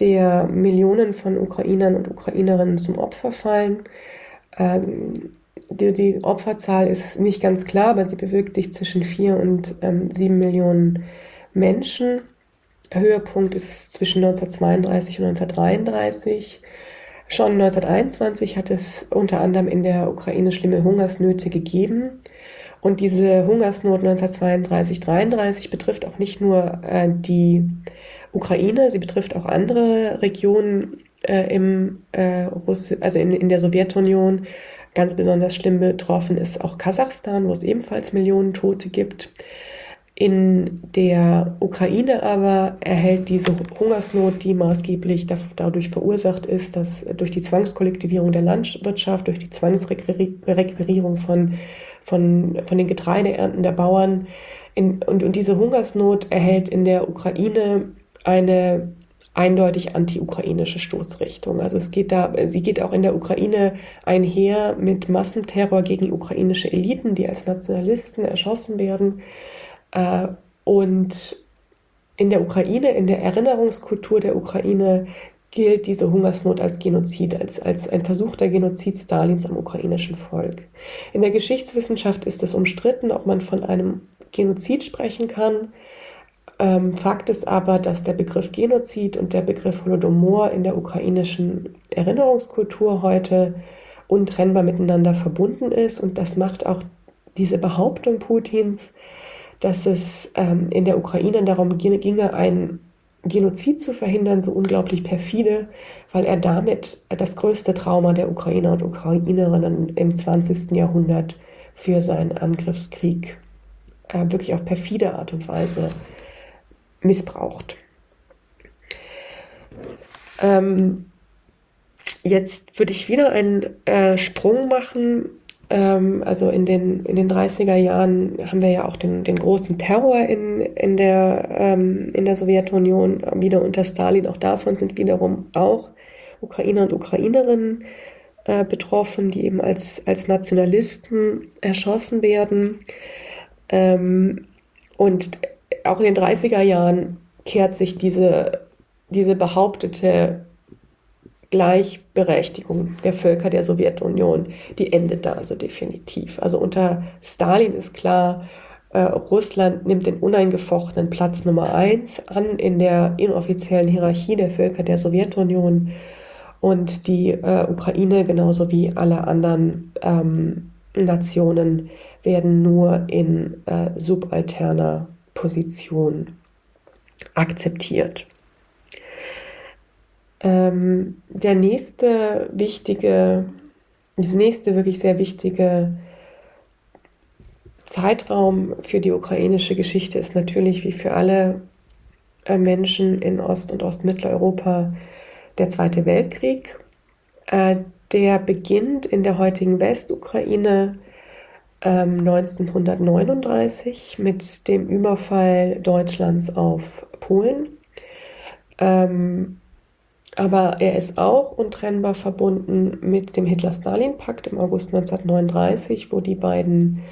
der Millionen von Ukrainern und Ukrainerinnen zum Opfer fallen. Ähm, die, die, Opferzahl ist nicht ganz klar, aber sie bewegt sich zwischen vier und ähm, sieben Millionen Menschen. Höhepunkt ist zwischen 1932 und 1933. Schon 1921 hat es unter anderem in der Ukraine schlimme Hungersnöte gegeben. Und diese Hungersnot 1932-33 betrifft auch nicht nur äh, die Ukraine, sie betrifft auch andere Regionen äh, im äh, Russ also in, in der Sowjetunion. Ganz besonders schlimm betroffen ist auch Kasachstan, wo es ebenfalls Millionen Tote gibt. In der Ukraine aber erhält diese Hungersnot, die maßgeblich dadurch verursacht ist, dass durch die Zwangskollektivierung der Landwirtschaft, durch die Zwangsrequirierung von, von, von den Getreideernten der Bauern in, und, und diese Hungersnot erhält in der Ukraine eine eindeutig anti-ukrainische Stoßrichtung. Also es geht da, sie geht auch in der Ukraine einher mit Massenterror gegen ukrainische Eliten, die als Nationalisten erschossen werden. Äh, und in der Ukraine, in der Erinnerungskultur der Ukraine gilt diese Hungersnot als Genozid, als, als ein Versuch der Genozid Stalins am ukrainischen Volk. In der Geschichtswissenschaft ist es umstritten, ob man von einem Genozid sprechen kann. Ähm, Fakt ist aber, dass der Begriff Genozid und der Begriff Holodomor in der ukrainischen Erinnerungskultur heute untrennbar miteinander verbunden ist. Und das macht auch diese Behauptung Putins, dass es ähm, in der Ukraine darum ginge, ein Genozid zu verhindern, so unglaublich perfide, weil er damit das größte Trauma der Ukrainer und Ukrainerinnen im 20. Jahrhundert für seinen Angriffskrieg äh, wirklich auf perfide Art und Weise missbraucht. Ähm, jetzt würde ich wieder einen äh, Sprung machen also in den, in den 30er Jahren haben wir ja auch den, den großen Terror in, in, der, ähm, in der Sowjetunion, wieder unter Stalin. Auch davon sind wiederum auch Ukrainer und Ukrainerinnen äh, betroffen, die eben als, als Nationalisten erschossen werden. Ähm, und auch in den 30er Jahren kehrt sich diese, diese behauptete Gleichberechtigung der Völker der Sowjetunion, die endet da also definitiv. Also unter Stalin ist klar, äh, Russland nimmt den uneingefochtenen Platz Nummer eins an in der inoffiziellen Hierarchie der Völker der Sowjetunion und die äh, Ukraine genauso wie alle anderen ähm, Nationen werden nur in äh, subalterner Position akzeptiert. Ähm, der nächste wichtige, das nächste wirklich sehr wichtige Zeitraum für die ukrainische Geschichte ist natürlich wie für alle äh, Menschen in Ost- und Ostmitteleuropa der Zweite Weltkrieg. Äh, der beginnt in der heutigen Westukraine 1939 ähm, mit dem Überfall Deutschlands auf Polen. Aber er ist auch untrennbar verbunden mit dem Hitler-Stalin-Pakt im August 1939, wo die beiden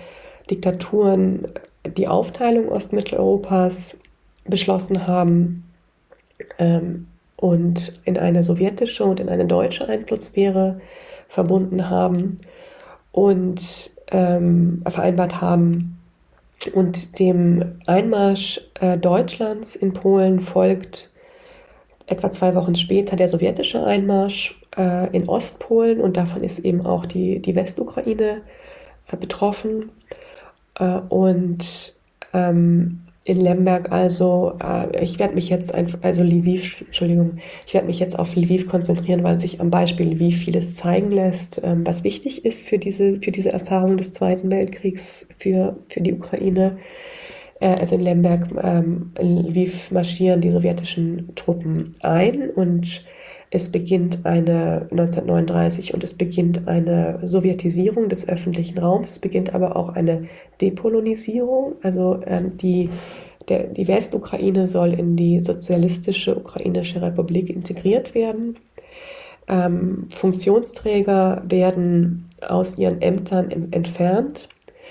Diktaturen die Aufteilung Ostmitteleuropas beschlossen haben ähm, und in eine sowjetische und in eine deutsche Einflusssphäre verbunden haben und ähm, vereinbart haben. Und dem Einmarsch äh, Deutschlands in Polen folgt etwa zwei Wochen später der sowjetische Einmarsch äh, in Ostpolen und davon ist eben auch die, die Westukraine äh, betroffen. Äh, und ähm, in Lemberg also, äh, ich werde mich jetzt einfach, also Lviv, Entschuldigung, ich werde mich jetzt auf Lviv konzentrieren, weil sich am Beispiel Lviv vieles zeigen lässt, ähm, was wichtig ist für diese, für diese Erfahrung des Zweiten Weltkriegs für, für die Ukraine. Äh, also in Lemberg, ähm, in Lviv marschieren die sowjetischen Truppen ein und es beginnt eine 1939 und es beginnt eine Sowjetisierung des öffentlichen Raums. Es beginnt aber auch eine Depolonisierung. Also ähm, die, der, die Westukraine soll in die sozialistische ukrainische Republik integriert werden. Ähm, Funktionsträger werden aus ihren Ämtern entfernt.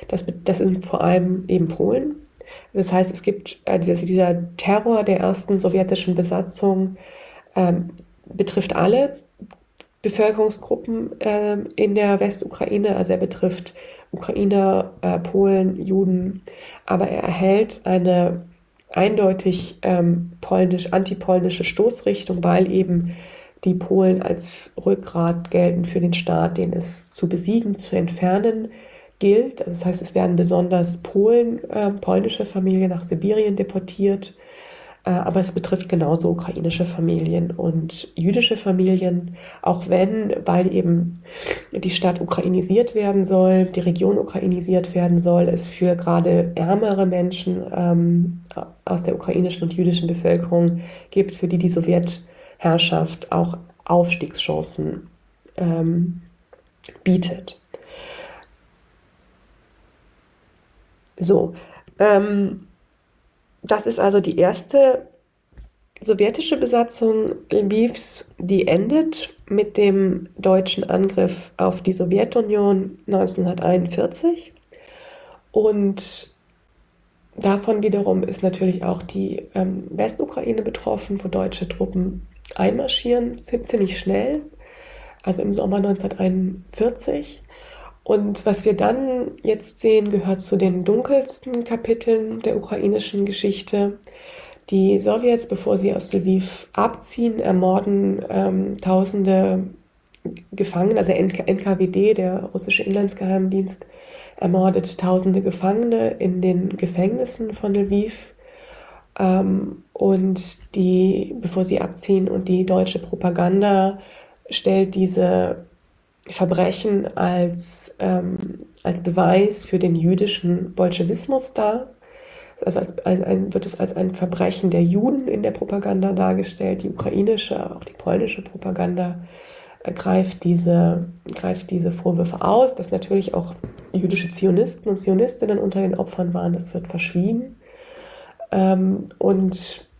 Das, das sind vor allem eben Polen. Das heißt, es gibt also dieser Terror der ersten sowjetischen Besatzung ähm, betrifft alle Bevölkerungsgruppen äh, in der Westukraine. Also er betrifft Ukrainer, äh, Polen, Juden, aber er erhält eine eindeutig ähm, polnisch, antipolnische Stoßrichtung, weil eben die Polen als Rückgrat gelten für den Staat, den es zu besiegen, zu entfernen gilt. Also das heißt, es werden besonders Polen, äh, polnische Familien nach Sibirien deportiert äh, aber es betrifft genauso ukrainische Familien und jüdische Familien, auch wenn, weil eben die Stadt ukrainisiert werden soll, die Region ukrainisiert werden soll, es für gerade ärmere Menschen ähm, aus der ukrainischen und jüdischen Bevölkerung gibt, für die die Sowjetherrschaft auch Aufstiegschancen ähm, bietet. So, ähm, das ist also die erste sowjetische Besatzung Lvivs, die endet mit dem deutschen Angriff auf die Sowjetunion 1941. Und davon wiederum ist natürlich auch die ähm, Westukraine betroffen, wo deutsche Truppen einmarschieren, ziemlich schnell, also im Sommer 1941. Und was wir dann jetzt sehen, gehört zu den dunkelsten Kapiteln der ukrainischen Geschichte. Die Sowjets, bevor sie aus Lviv abziehen, ermorden ähm, tausende Gefangene, also NKWD, der russische Inlandsgeheimdienst, ermordet tausende Gefangene in den Gefängnissen von Lviv. Ähm, und die, bevor sie abziehen, und die deutsche Propaganda stellt diese Verbrechen als, ähm, als Beweis für den jüdischen Bolschewismus dar. Also als ein, ein, wird es als ein Verbrechen der Juden in der Propaganda dargestellt, die ukrainische, auch die polnische Propaganda greift diese, greift diese Vorwürfe aus, dass natürlich auch jüdische Zionisten und Zionistinnen unter den Opfern waren, das wird verschwiegen. Ähm, und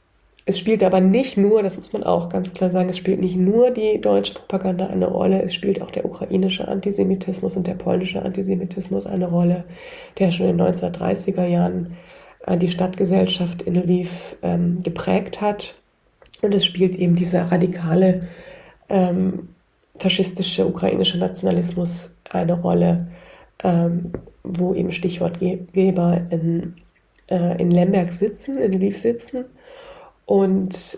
es spielt aber nicht nur, das muss man auch ganz klar sagen, es spielt nicht nur die deutsche Propaganda eine Rolle, es spielt auch der ukrainische Antisemitismus und der polnische Antisemitismus eine Rolle, der schon in den 1930er Jahren äh, die Stadtgesellschaft in Lviv ähm, geprägt hat. Und es spielt eben dieser radikale ähm, faschistische ukrainische Nationalismus eine Rolle, ähm, wo eben Stichwortgeber in, äh, in Lemberg sitzen, in Lviv sitzen. Und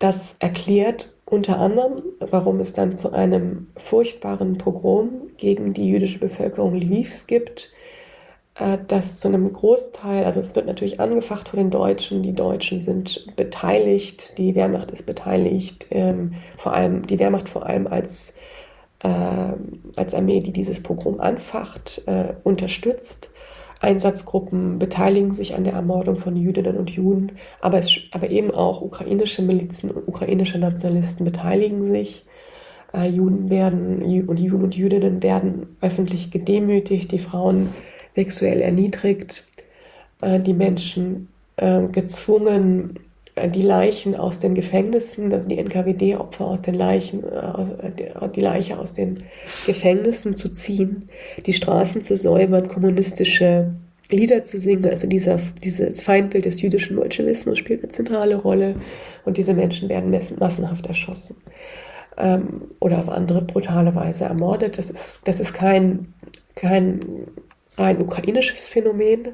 das erklärt unter anderem, warum es dann zu einem furchtbaren Pogrom gegen die jüdische Bevölkerung Lvivs gibt, äh, das zu einem Großteil, also es wird natürlich angefacht von den Deutschen, die Deutschen sind beteiligt, die Wehrmacht ist beteiligt, ähm, vor allem die Wehrmacht vor allem als, äh, als Armee, die dieses Pogrom anfacht, äh, unterstützt. Einsatzgruppen beteiligen sich an der Ermordung von Jüdinnen und Juden, aber, es, aber eben auch ukrainische Milizen und ukrainische Nationalisten beteiligen sich. Äh, Juden werden und Juden und Jüdinnen werden öffentlich gedemütigt, die Frauen sexuell erniedrigt, äh, die Menschen äh, gezwungen, die Leichen aus den Gefängnissen, also die NKWD-Opfer aus den Leichen, die Leiche aus den Gefängnissen zu ziehen, die Straßen zu säubern, kommunistische Lieder zu singen. Also dieser, dieses Feindbild des jüdischen Bolschewismus spielt eine zentrale Rolle und diese Menschen werden massenhaft erschossen ähm, oder auf andere brutale Weise ermordet. Das ist, das ist kein, kein ein ukrainisches Phänomen.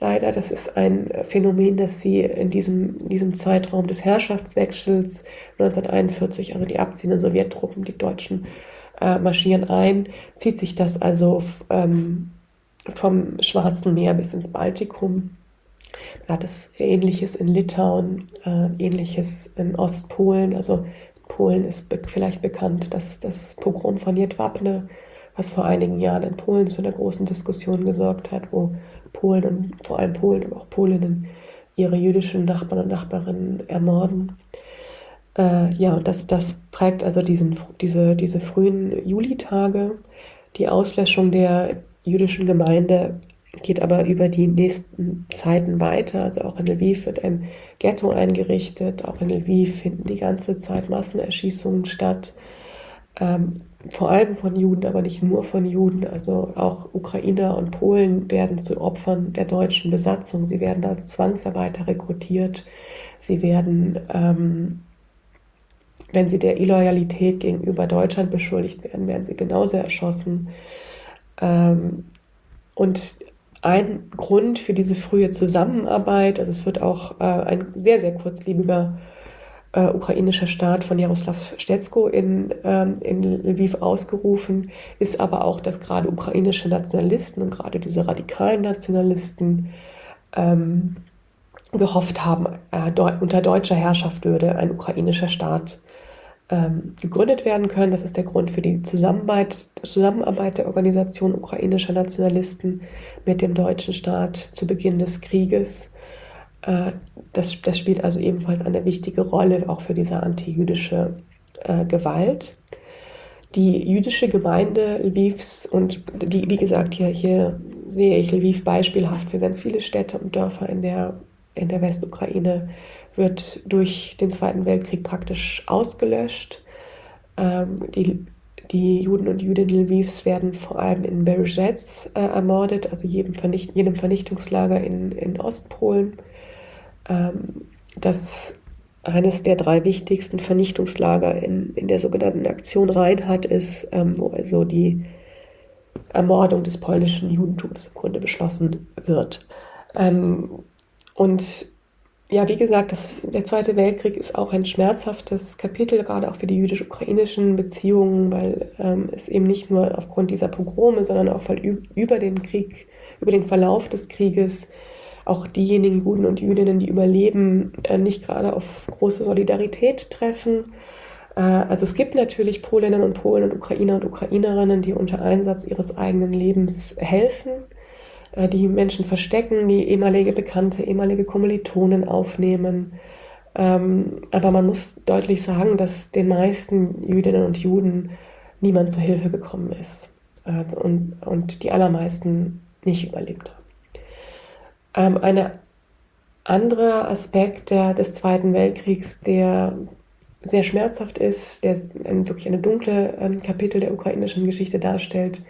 Leider, das ist ein Phänomen, das sie in diesem, in diesem Zeitraum des Herrschaftswechsels 1941, also die abziehenden Sowjettruppen, die Deutschen äh, marschieren ein, zieht sich das also ähm, vom Schwarzen Meer bis ins Baltikum. Man hat es Ähnliches in Litauen, äh, Ähnliches in Ostpolen. Also Polen ist be vielleicht bekannt, dass das Pogrom von Jedwabne was vor einigen Jahren in Polen zu einer großen Diskussion gesorgt hat, wo Polen und vor allem Polen, aber auch Polinnen ihre jüdischen Nachbarn und Nachbarinnen ermorden. Äh, ja, und das, das prägt also diesen, diese, diese frühen Julitage. Die Auslöschung der jüdischen Gemeinde geht aber über die nächsten Zeiten weiter. Also auch in Lviv wird ein Ghetto eingerichtet. Auch in Lviv finden die ganze Zeit Massenerschießungen statt. Ähm, vor allem von Juden, aber nicht nur von Juden. Also auch Ukrainer und Polen werden zu Opfern der deutschen Besatzung. Sie werden als Zwangsarbeiter rekrutiert. Sie werden, ähm, wenn sie der Illoyalität gegenüber Deutschland beschuldigt werden, werden sie genauso erschossen. Ähm, und ein Grund für diese frühe Zusammenarbeit, also es wird auch äh, ein sehr, sehr kurzlebiger äh, ukrainischer Staat von Jaroslav Stetsko in, ähm, in Lviv ausgerufen, ist aber auch, dass gerade ukrainische Nationalisten und gerade diese radikalen Nationalisten ähm, gehofft haben, äh, unter deutscher Herrschaft würde ein ukrainischer Staat ähm, gegründet werden können. Das ist der Grund für die Zusammenarbeit, Zusammenarbeit der Organisation ukrainischer Nationalisten mit dem deutschen Staat zu Beginn des Krieges. Äh, das, das spielt also ebenfalls eine wichtige Rolle auch für diese antijüdische äh, Gewalt. Die jüdische Gemeinde Lvivs und wie, wie gesagt, hier, hier sehe ich Lviv beispielhaft für ganz viele Städte und Dörfer in der, in der Westukraine, wird durch den Zweiten Weltkrieg praktisch ausgelöscht. Ähm, die, die Juden und Jüdinnen Lvivs werden vor allem in Berezets äh, ermordet, also jedem, Vernicht jedem Vernichtungslager in, in Ostpolen ähm, dass eines der drei wichtigsten Vernichtungslager in, in der sogenannten Aktion Reinhardt ist, ähm, wo also die Ermordung des polnischen Judentums im Grunde beschlossen wird. Ähm, und ja, wie gesagt, das, der Zweite Weltkrieg ist auch ein schmerzhaftes Kapitel, gerade auch für die jüdisch-ukrainischen Beziehungen, weil ähm, es eben nicht nur aufgrund dieser Pogrome, sondern auch weil über den Krieg, über den Verlauf des Krieges auch diejenigen Juden und Jüdinnen, die überleben, äh, nicht gerade auf große Solidarität treffen. Äh, also es gibt natürlich Polinnen und Polen und Ukrainer und Ukrainerinnen, die unter Einsatz ihres eigenen Lebens helfen, äh, die Menschen verstecken, die ehemalige Bekannte, ehemalige Kommilitonen aufnehmen, Ähm, aber man muss deutlich sagen, dass den meisten Jüdinnen und Juden niemand zu Hilfe gekommen ist und, und die allermeisten nicht überlebt haben. Ähm, ein anderer Aspekt der, des Zweiten Weltkriegs, der sehr schmerzhaft ist, der wirklich eine dunkle ähm, Kapitel der ukrainischen Geschichte darstellt,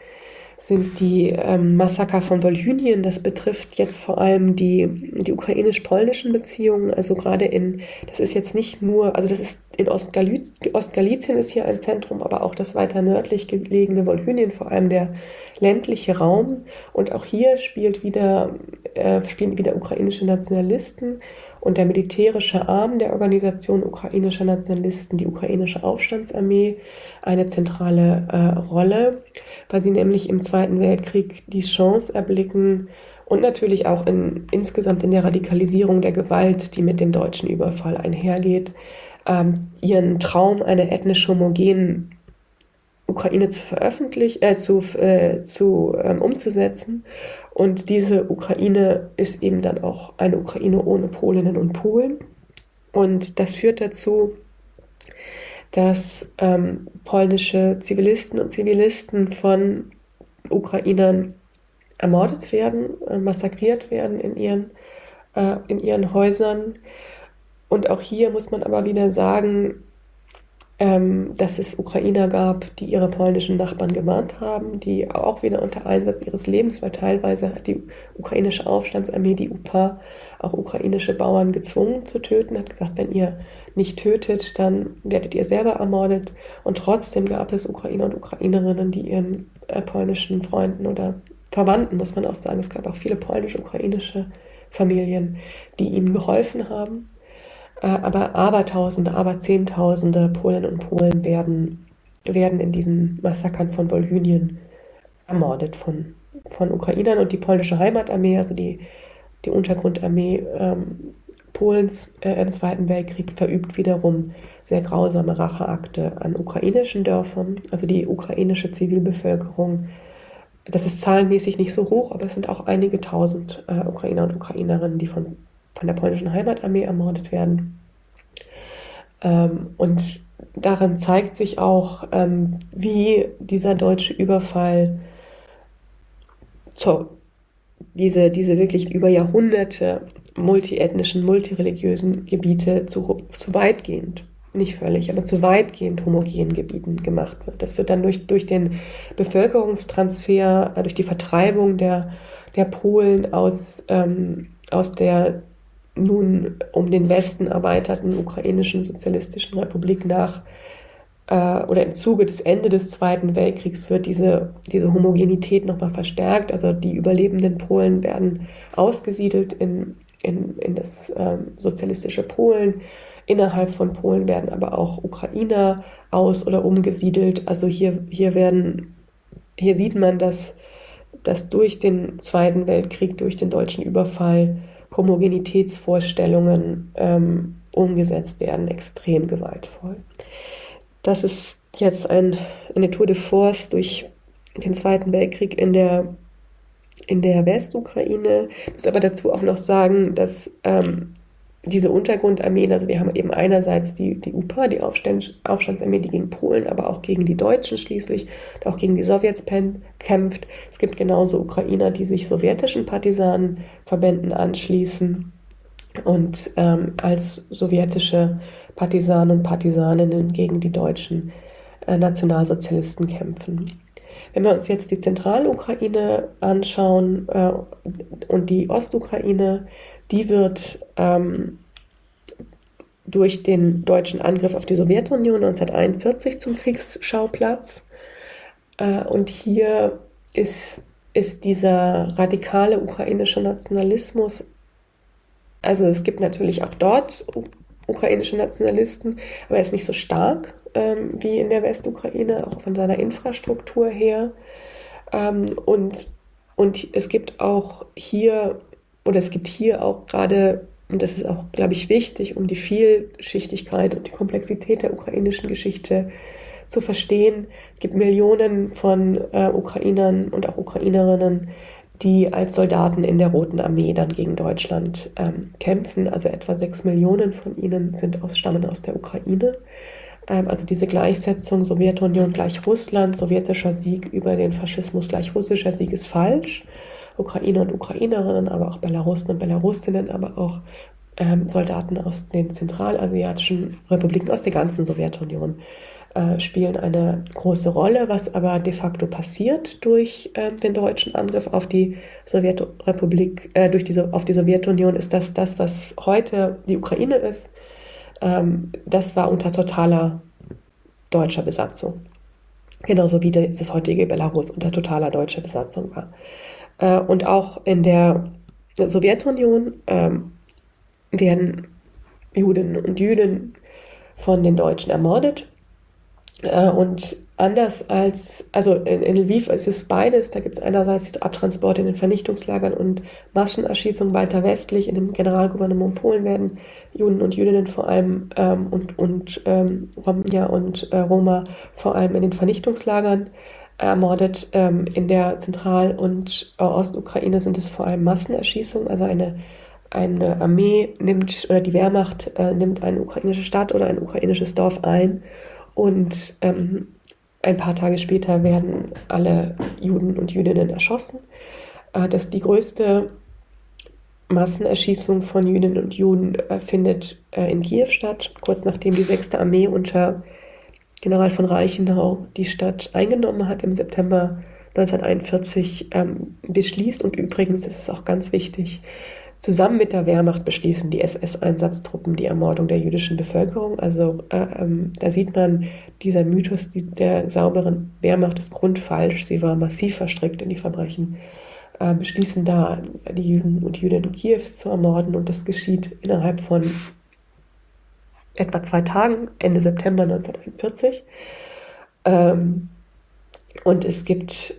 sind die ähm, Massaker von Wolhynien. Das betrifft jetzt vor allem die, die ukrainisch-polnischen Beziehungen. Also gerade in, das ist jetzt nicht nur, also das ist in Ostgaliz, Ostgalizien ist hier ein Zentrum, aber auch das weiter nördlich gelegene Wolhynien, vor allem der ländliche Raum. Und auch hier spielt wieder, äh, spielen wieder ukrainische Nationalisten und der militärische Arm der Organisation ukrainischer Nationalisten, die ukrainische Aufstandsarmee, eine zentrale äh, Rolle, weil sie nämlich im Zweiten Weltkrieg die Chance erblicken und natürlich auch in, insgesamt in der Radikalisierung der Gewalt, die mit dem deutschen Überfall einhergeht, ähm, ihren Traum einer ethnisch homogenen Ukraine zu veröffentlichen, äh, zu, äh, zu ähm, umzusetzen. Und diese Ukraine ist eben dann auch eine Ukraine ohne Polinnen und Polen. Und das führt dazu, dass ähm, polnische Zivilisten und Zivilisten von Ukrainern ermordet werden, äh, massakriert werden in ihren, äh, in ihren Häusern. Und auch hier muss man aber wieder sagen, ähm, dass es Ukrainer gab, die ihre polnischen Nachbarn gewarnt haben, die auch wieder unter Einsatz ihres Lebens, weil teilweise hat die ukrainische Aufstandsarmee, die UPA, auch ukrainische Bauern gezwungen zu töten, hat gesagt, wenn ihr nicht tötet, dann werdet ihr selber ermordet. Und trotzdem gab es Ukrainer und Ukrainerinnen, die ihren äh, polnischen Freunden oder Verwandten, muss man auch sagen, es gab auch viele polnisch-ukrainische Familien, die ihnen geholfen haben aber Abertausende, aber Zehntausende Polinnen und Polen werden, werden in diesen Massakern von Wolhynien ermordet von, von Ukrainern und die polnische Heimatarmee, also die, die Untergrundarmee ähm, Polens äh, im Zweiten Weltkrieg, verübt wiederum sehr grausame Racheakte an ukrainischen Dörfern, also die ukrainische Zivilbevölkerung. Das ist zahlenmäßig nicht so hoch, aber es sind auch einige tausend äh, Ukrainer und Ukrainerinnen, die von von der polnischen Heimatarmee ermordet werden. Ähm, und darin zeigt sich auch, ähm, wie dieser deutsche Überfall zur, diese, diese wirklich über Jahrhunderte multiethnischen, multireligiösen Gebiete zu, zu weitgehend, nicht völlig, aber zu weitgehend homogenen Gebieten gemacht wird. Das wird dann durch, durch den Bevölkerungstransfer, äh, durch die Vertreibung der, der Polen aus, ähm, aus der nun um den Westen erweiterten ukrainischen sozialistischen Republik nach äh, oder im Zuge des Ende des Zweiten Weltkriegs wird diese, diese Homogenität nochmal verstärkt. Also die überlebenden Polen werden ausgesiedelt in, in, in das ähm, sozialistische Polen. Innerhalb von Polen werden aber auch Ukrainer aus- oder umgesiedelt. Also hier, hier werden, hier sieht man, dass, dass durch den Zweiten Weltkrieg, durch den deutschen Überfall Homogenitätsvorstellungen ähm, umgesetzt werden, extrem gewaltvoll. Das ist jetzt ein, eine Tour de force durch den Zweiten Weltkrieg in der, in der Westukraine. Ich muss aber dazu auch noch sagen, dass ähm, diese Untergrundarmeen, also wir haben eben einerseits die, die UPA, die Aufstand, Aufstandsarmee, die gegen Polen, aber auch gegen die Deutschen schließlich, auch gegen die Sowjets kämpft. Es gibt genauso Ukrainer, die sich sowjetischen Partisanenverbänden anschließen und ähm, als sowjetische Partisanen und Partisaninnen gegen die deutschen äh, Nationalsozialisten kämpfen. Wenn wir uns jetzt die Zentralukraine anschauen äh, und die Ostukraine, die wird ähm, durch den deutschen Angriff auf die Sowjetunion 1941 zum Kriegsschauplatz. Äh, und hier ist, ist dieser radikale ukrainische Nationalismus, also es gibt natürlich auch dort ukrainische Nationalisten, aber er ist nicht so stark ähm, wie in der Westukraine, auch von seiner Infrastruktur her. Ähm, und, und es gibt auch hier oder es gibt hier auch gerade, und das ist auch, glaube ich, wichtig, um die Vielschichtigkeit und die Komplexität der ukrainischen Geschichte zu verstehen. Es gibt Millionen von äh, Ukrainern und auch Ukrainerinnen, die als Soldaten in der Roten Armee dann gegen Deutschland ähm, kämpfen. Also etwa sechs Millionen von ihnen sind aus, stammen aus der Ukraine. Ähm, also diese Gleichsetzung Sowjetunion gleich Russland, sowjetischer Sieg über den Faschismus gleich russischer Sieg ist falsch. Ukrainer und Ukrainerinnen, aber auch Belarusen und Belarusinnen, aber auch ähm, Soldaten aus den zentralasiatischen Republiken, aus der ganzen Sowjetunion äh, spielen eine große Rolle. Was aber de facto passiert durch äh, den deutschen Angriff auf die Sowjetrepublik, äh, durch die, auf die Sowjetunion, ist, dass das, was heute die Ukraine ist, ähm, das war unter totaler deutscher Besatzung. Genauso wie das heutige Belarus unter totaler deutscher Besatzung war. Äh, und auch in der Sowjetunion ähm, werden Juden und Jüdinnen von den Deutschen ermordet. Äh, und anders als, also in, in Lviv ist es beides. Da gibt es einerseits die Abtransporte in den Vernichtungslagern und Massenerschießungen weiter westlich. In dem Generalgouvernement Polen werden Juden und Jüdinnen vor allem ähm, und, und ähm, Romja und äh, Roma vor allem in den Vernichtungslagern ermordet. Ähm, in der Zentral- und äh, Ostukraine sind es vor allem Massenerschießungen, also eine eine Armee nimmt oder die Wehrmacht äh, nimmt eine ukrainische Stadt oder ein ukrainisches Dorf ein und ähm, ein paar Tage später werden alle Juden und Jüdinnen erschossen. Äh, das die größte Massenerschießung von Jüdinnen und Juden äh, findet äh, in Kiew statt, kurz nachdem die 6. Armee unter General von Reichenau die Stadt eingenommen hat im September 1941 ähm, beschließt. Und übrigens ist es auch ganz wichtig, Zusammen mit der Wehrmacht beschließen die SS-Einsatztruppen die Ermordung der jüdischen Bevölkerung. Also äh, ähm, da sieht man, dieser Mythos die, der sauberen Wehrmacht ist grundfalsch. Sie war massiv verstrickt in die Verbrechen. Äh, beschließen da die Juden und Jüdinnen Kiews zu ermorden und das geschieht innerhalb von etwa zwei Tagen, Ende September 1941. Ähm, und es gibt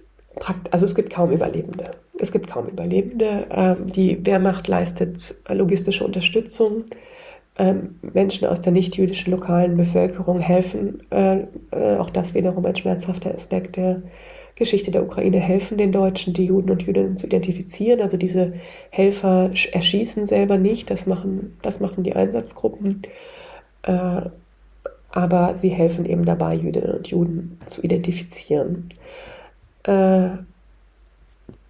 also es gibt kaum Überlebende. Es gibt kaum Überlebende. Ähm, die Wehrmacht leistet logistische Unterstützung. Ähm, Menschen aus der nicht-jüdischen lokalen Bevölkerung helfen, äh, äh, auch das wiederum ein schmerzhafter Aspekt der Geschichte der Ukraine, helfen den Deutschen, die Juden und Jüdinnen zu identifizieren. Also diese Helfer erschießen selber nicht, das machen, das machen die Einsatzgruppen. Äh, aber sie helfen eben dabei, Jüdinnen und Juden zu identifizieren. Äh,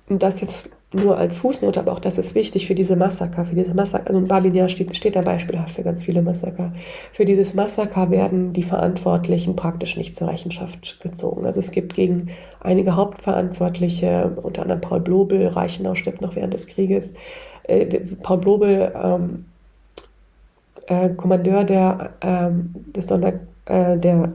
das jetzt nur als Fußnote, aber auch das ist wichtig für diese Massaker, für diese Massaker, also Babinja steht, steht da beispielhaft für ganz viele Massaker. Für dieses Massaker werden die Verantwortlichen praktisch nicht zur Rechenschaft gezogen. Also es gibt gegen einige Hauptverantwortliche, unter anderem Paul Blobel, Reichenau stirbt noch während des Krieges, äh, Paul Blobel, ähm, äh, Kommandeur der, ähm, des Sonder, äh, der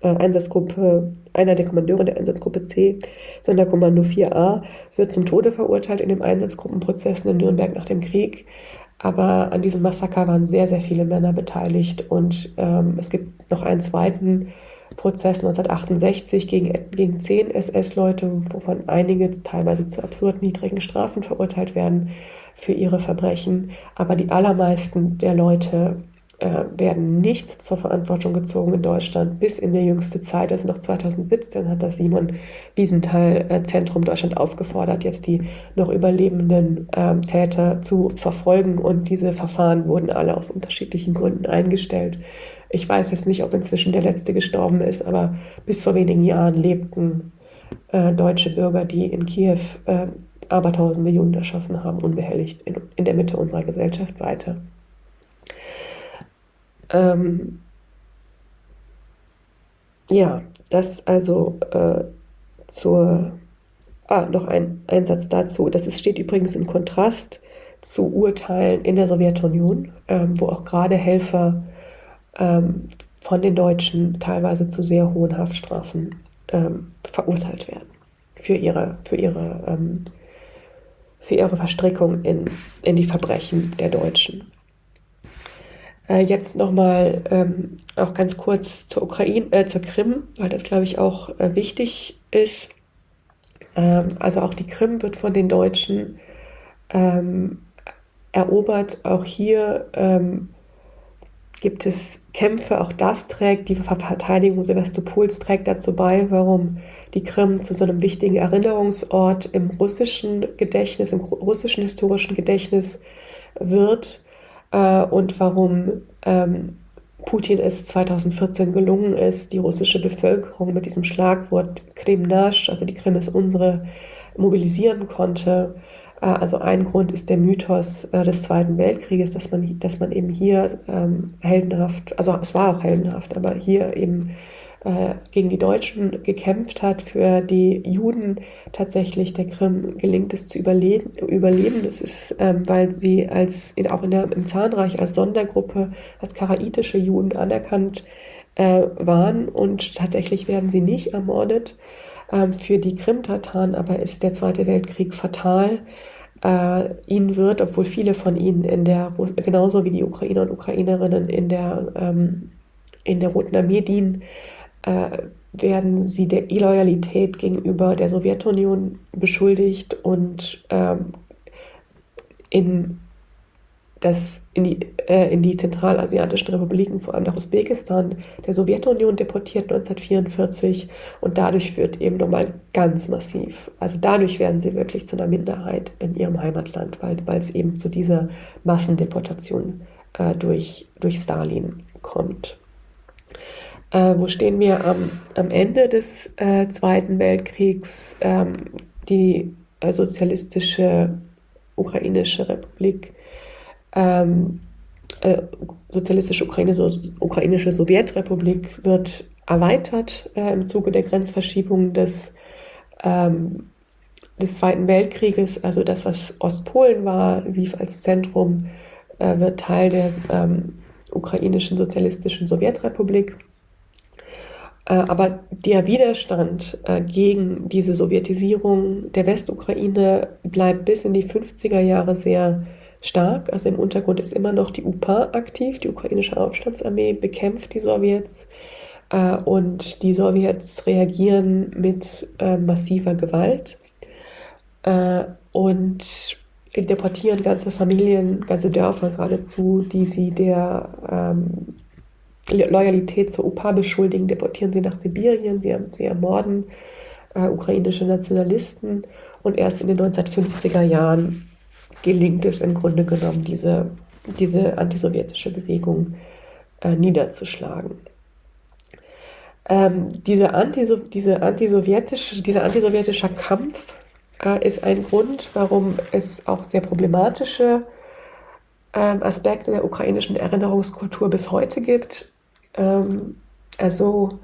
äh, Einsatzgruppe, einer der Kommandeure der Einsatzgruppe C, Sonderkommando 4a, wird zum Tode verurteilt in dem Einsatzgruppenprozess in Nürnberg nach dem Krieg. Aber an diesem Massaker waren sehr, sehr viele Männer beteiligt und ähm, es gibt noch einen zweiten Prozess 1968 gegen, gegen zehn SS-Leute, wovon einige teilweise zu absurd niedrigen Strafen verurteilt werden für ihre Verbrechen. Aber die allermeisten der Leute äh, werden nicht zur Verantwortung gezogen in Deutschland bis in der jüngste Zeit. Also noch 2017 hat das Simon Wiesenthal äh, Zentrum Deutschland aufgefordert, jetzt die noch überlebenden äh, Täter zu verfolgen. Und diese Verfahren wurden alle aus unterschiedlichen Gründen eingestellt. Ich weiß jetzt nicht, ob inzwischen der letzte gestorben ist, aber bis vor wenigen Jahren lebten äh, deutsche Bürger, die in Kiew äh, Abertausende Juden erschossen haben, unbehelligt in, in der Mitte unserer Gesellschaft weiter. Ähm, ja, das also äh, zur, ah, noch ein, ein Satz dazu. Das ist, steht übrigens im Kontrast zu Urteilen in der Sowjetunion, ähm, wo auch gerade Helfer ähm, von den Deutschen teilweise zu sehr hohen Haftstrafen ähm, verurteilt werden für ihre, für ihre, ähm, für ihre Verstrickung in, in die Verbrechen der Deutschen. Äh, jetzt nochmal ähm, auch ganz kurz zur Ukraine, äh, zur Krim, weil das glaube ich auch äh, wichtig ist. Ähm, also auch die Krim wird von den Deutschen ähm, erobert. Auch hier ähm, gibt es Kämpfe, auch das trägt, die Verteidigung Sevastopols trägt dazu bei, warum die Krim zu so einem wichtigen Erinnerungsort im russischen Gedächtnis, im russischen historischen Gedächtnis wird äh, und warum ähm, Putin es 2014 gelungen ist, die russische Bevölkerung mit diesem Schlagwort Krimnasch, also die Krim ist unsere, mobilisieren konnte. Äh, also ein Grund ist der Mythos äh, des Zweiten Weltkrieges, dass man, dass man eben hier ähm, heldenhaft, also es war auch heldenhaft, aber hier eben äh, gegen die Deutschen gekämpft hat. Für die Juden tatsächlich der Krim gelingt es zu überleben. überleben. Das ist, ähm, weil sie als in, auch in der, im Zahnreich als Sondergruppe, als karaitische Juden anerkannt äh, waren und tatsächlich werden sie nicht ermordet. Ähm, für die Krim-Tataren aber ist der Zweite Weltkrieg fatal. Äh, ihnen wird, obwohl viele von ihnen in der, genauso wie die Ukrainer und Ukrainerinnen in der, ähm, in der Roten Armee dienen, äh, werden sie der Illoyalität gegenüber der Sowjetunion beschuldigt und ähm, in, das, in, die, äh, in die zentralasiatischen Republiken, vor allem nach Usbekistan, der Sowjetunion deportiert 1944 und dadurch wird eben nochmal ganz massiv, also dadurch werden sie wirklich zu einer Minderheit in ihrem Heimatland, weil, weil es eben zu dieser Massendeportation äh, durch, durch Stalin kommt. Äh, wo stehen wir am, am Ende des äh, Zweiten Weltkriegs? Ähm, die äh, sozialistische ukrainische Republik, ähm, äh, sozialistische Ukraine, so, ukrainische Sowjetrepublik wird erweitert äh, im Zuge der Grenzverschiebung des, ähm, des Zweiten Weltkrieges. Also das, was Ostpolen war, Lviv als Zentrum, äh, wird Teil der ähm, ukrainischen sozialistischen Sowjetrepublik. Äh, aber der Widerstand äh, gegen diese Sowjetisierung der Westukraine bleibt bis in die 50er Jahre sehr stark. Also im Untergrund ist immer noch die UPA aktiv, die ukrainische Aufstandsarmee bekämpft die Sowjets äh, und die Sowjets reagieren mit massiver Gewalt und deportieren ganze Familien, ganze Dörfer geradezu, die sie der ähm, Loyalität zur UPA beschuldigen, deportieren sie nach Sibirien, sie, sie ermorden äh, ukrainische Nationalisten und erst in den 1950er Jahren gelingt es im Grunde genommen, diese, diese antisowjetische Bewegung äh, niederzuschlagen. Ähm, diese, Antiso diese antisowjetische, dieser antisowjetische Kampf äh, ist ein Grund, warum es auch sehr problematische ähm, Aspekte der ukrainischen Erinnerungskultur bis heute gibt. Ähm, also,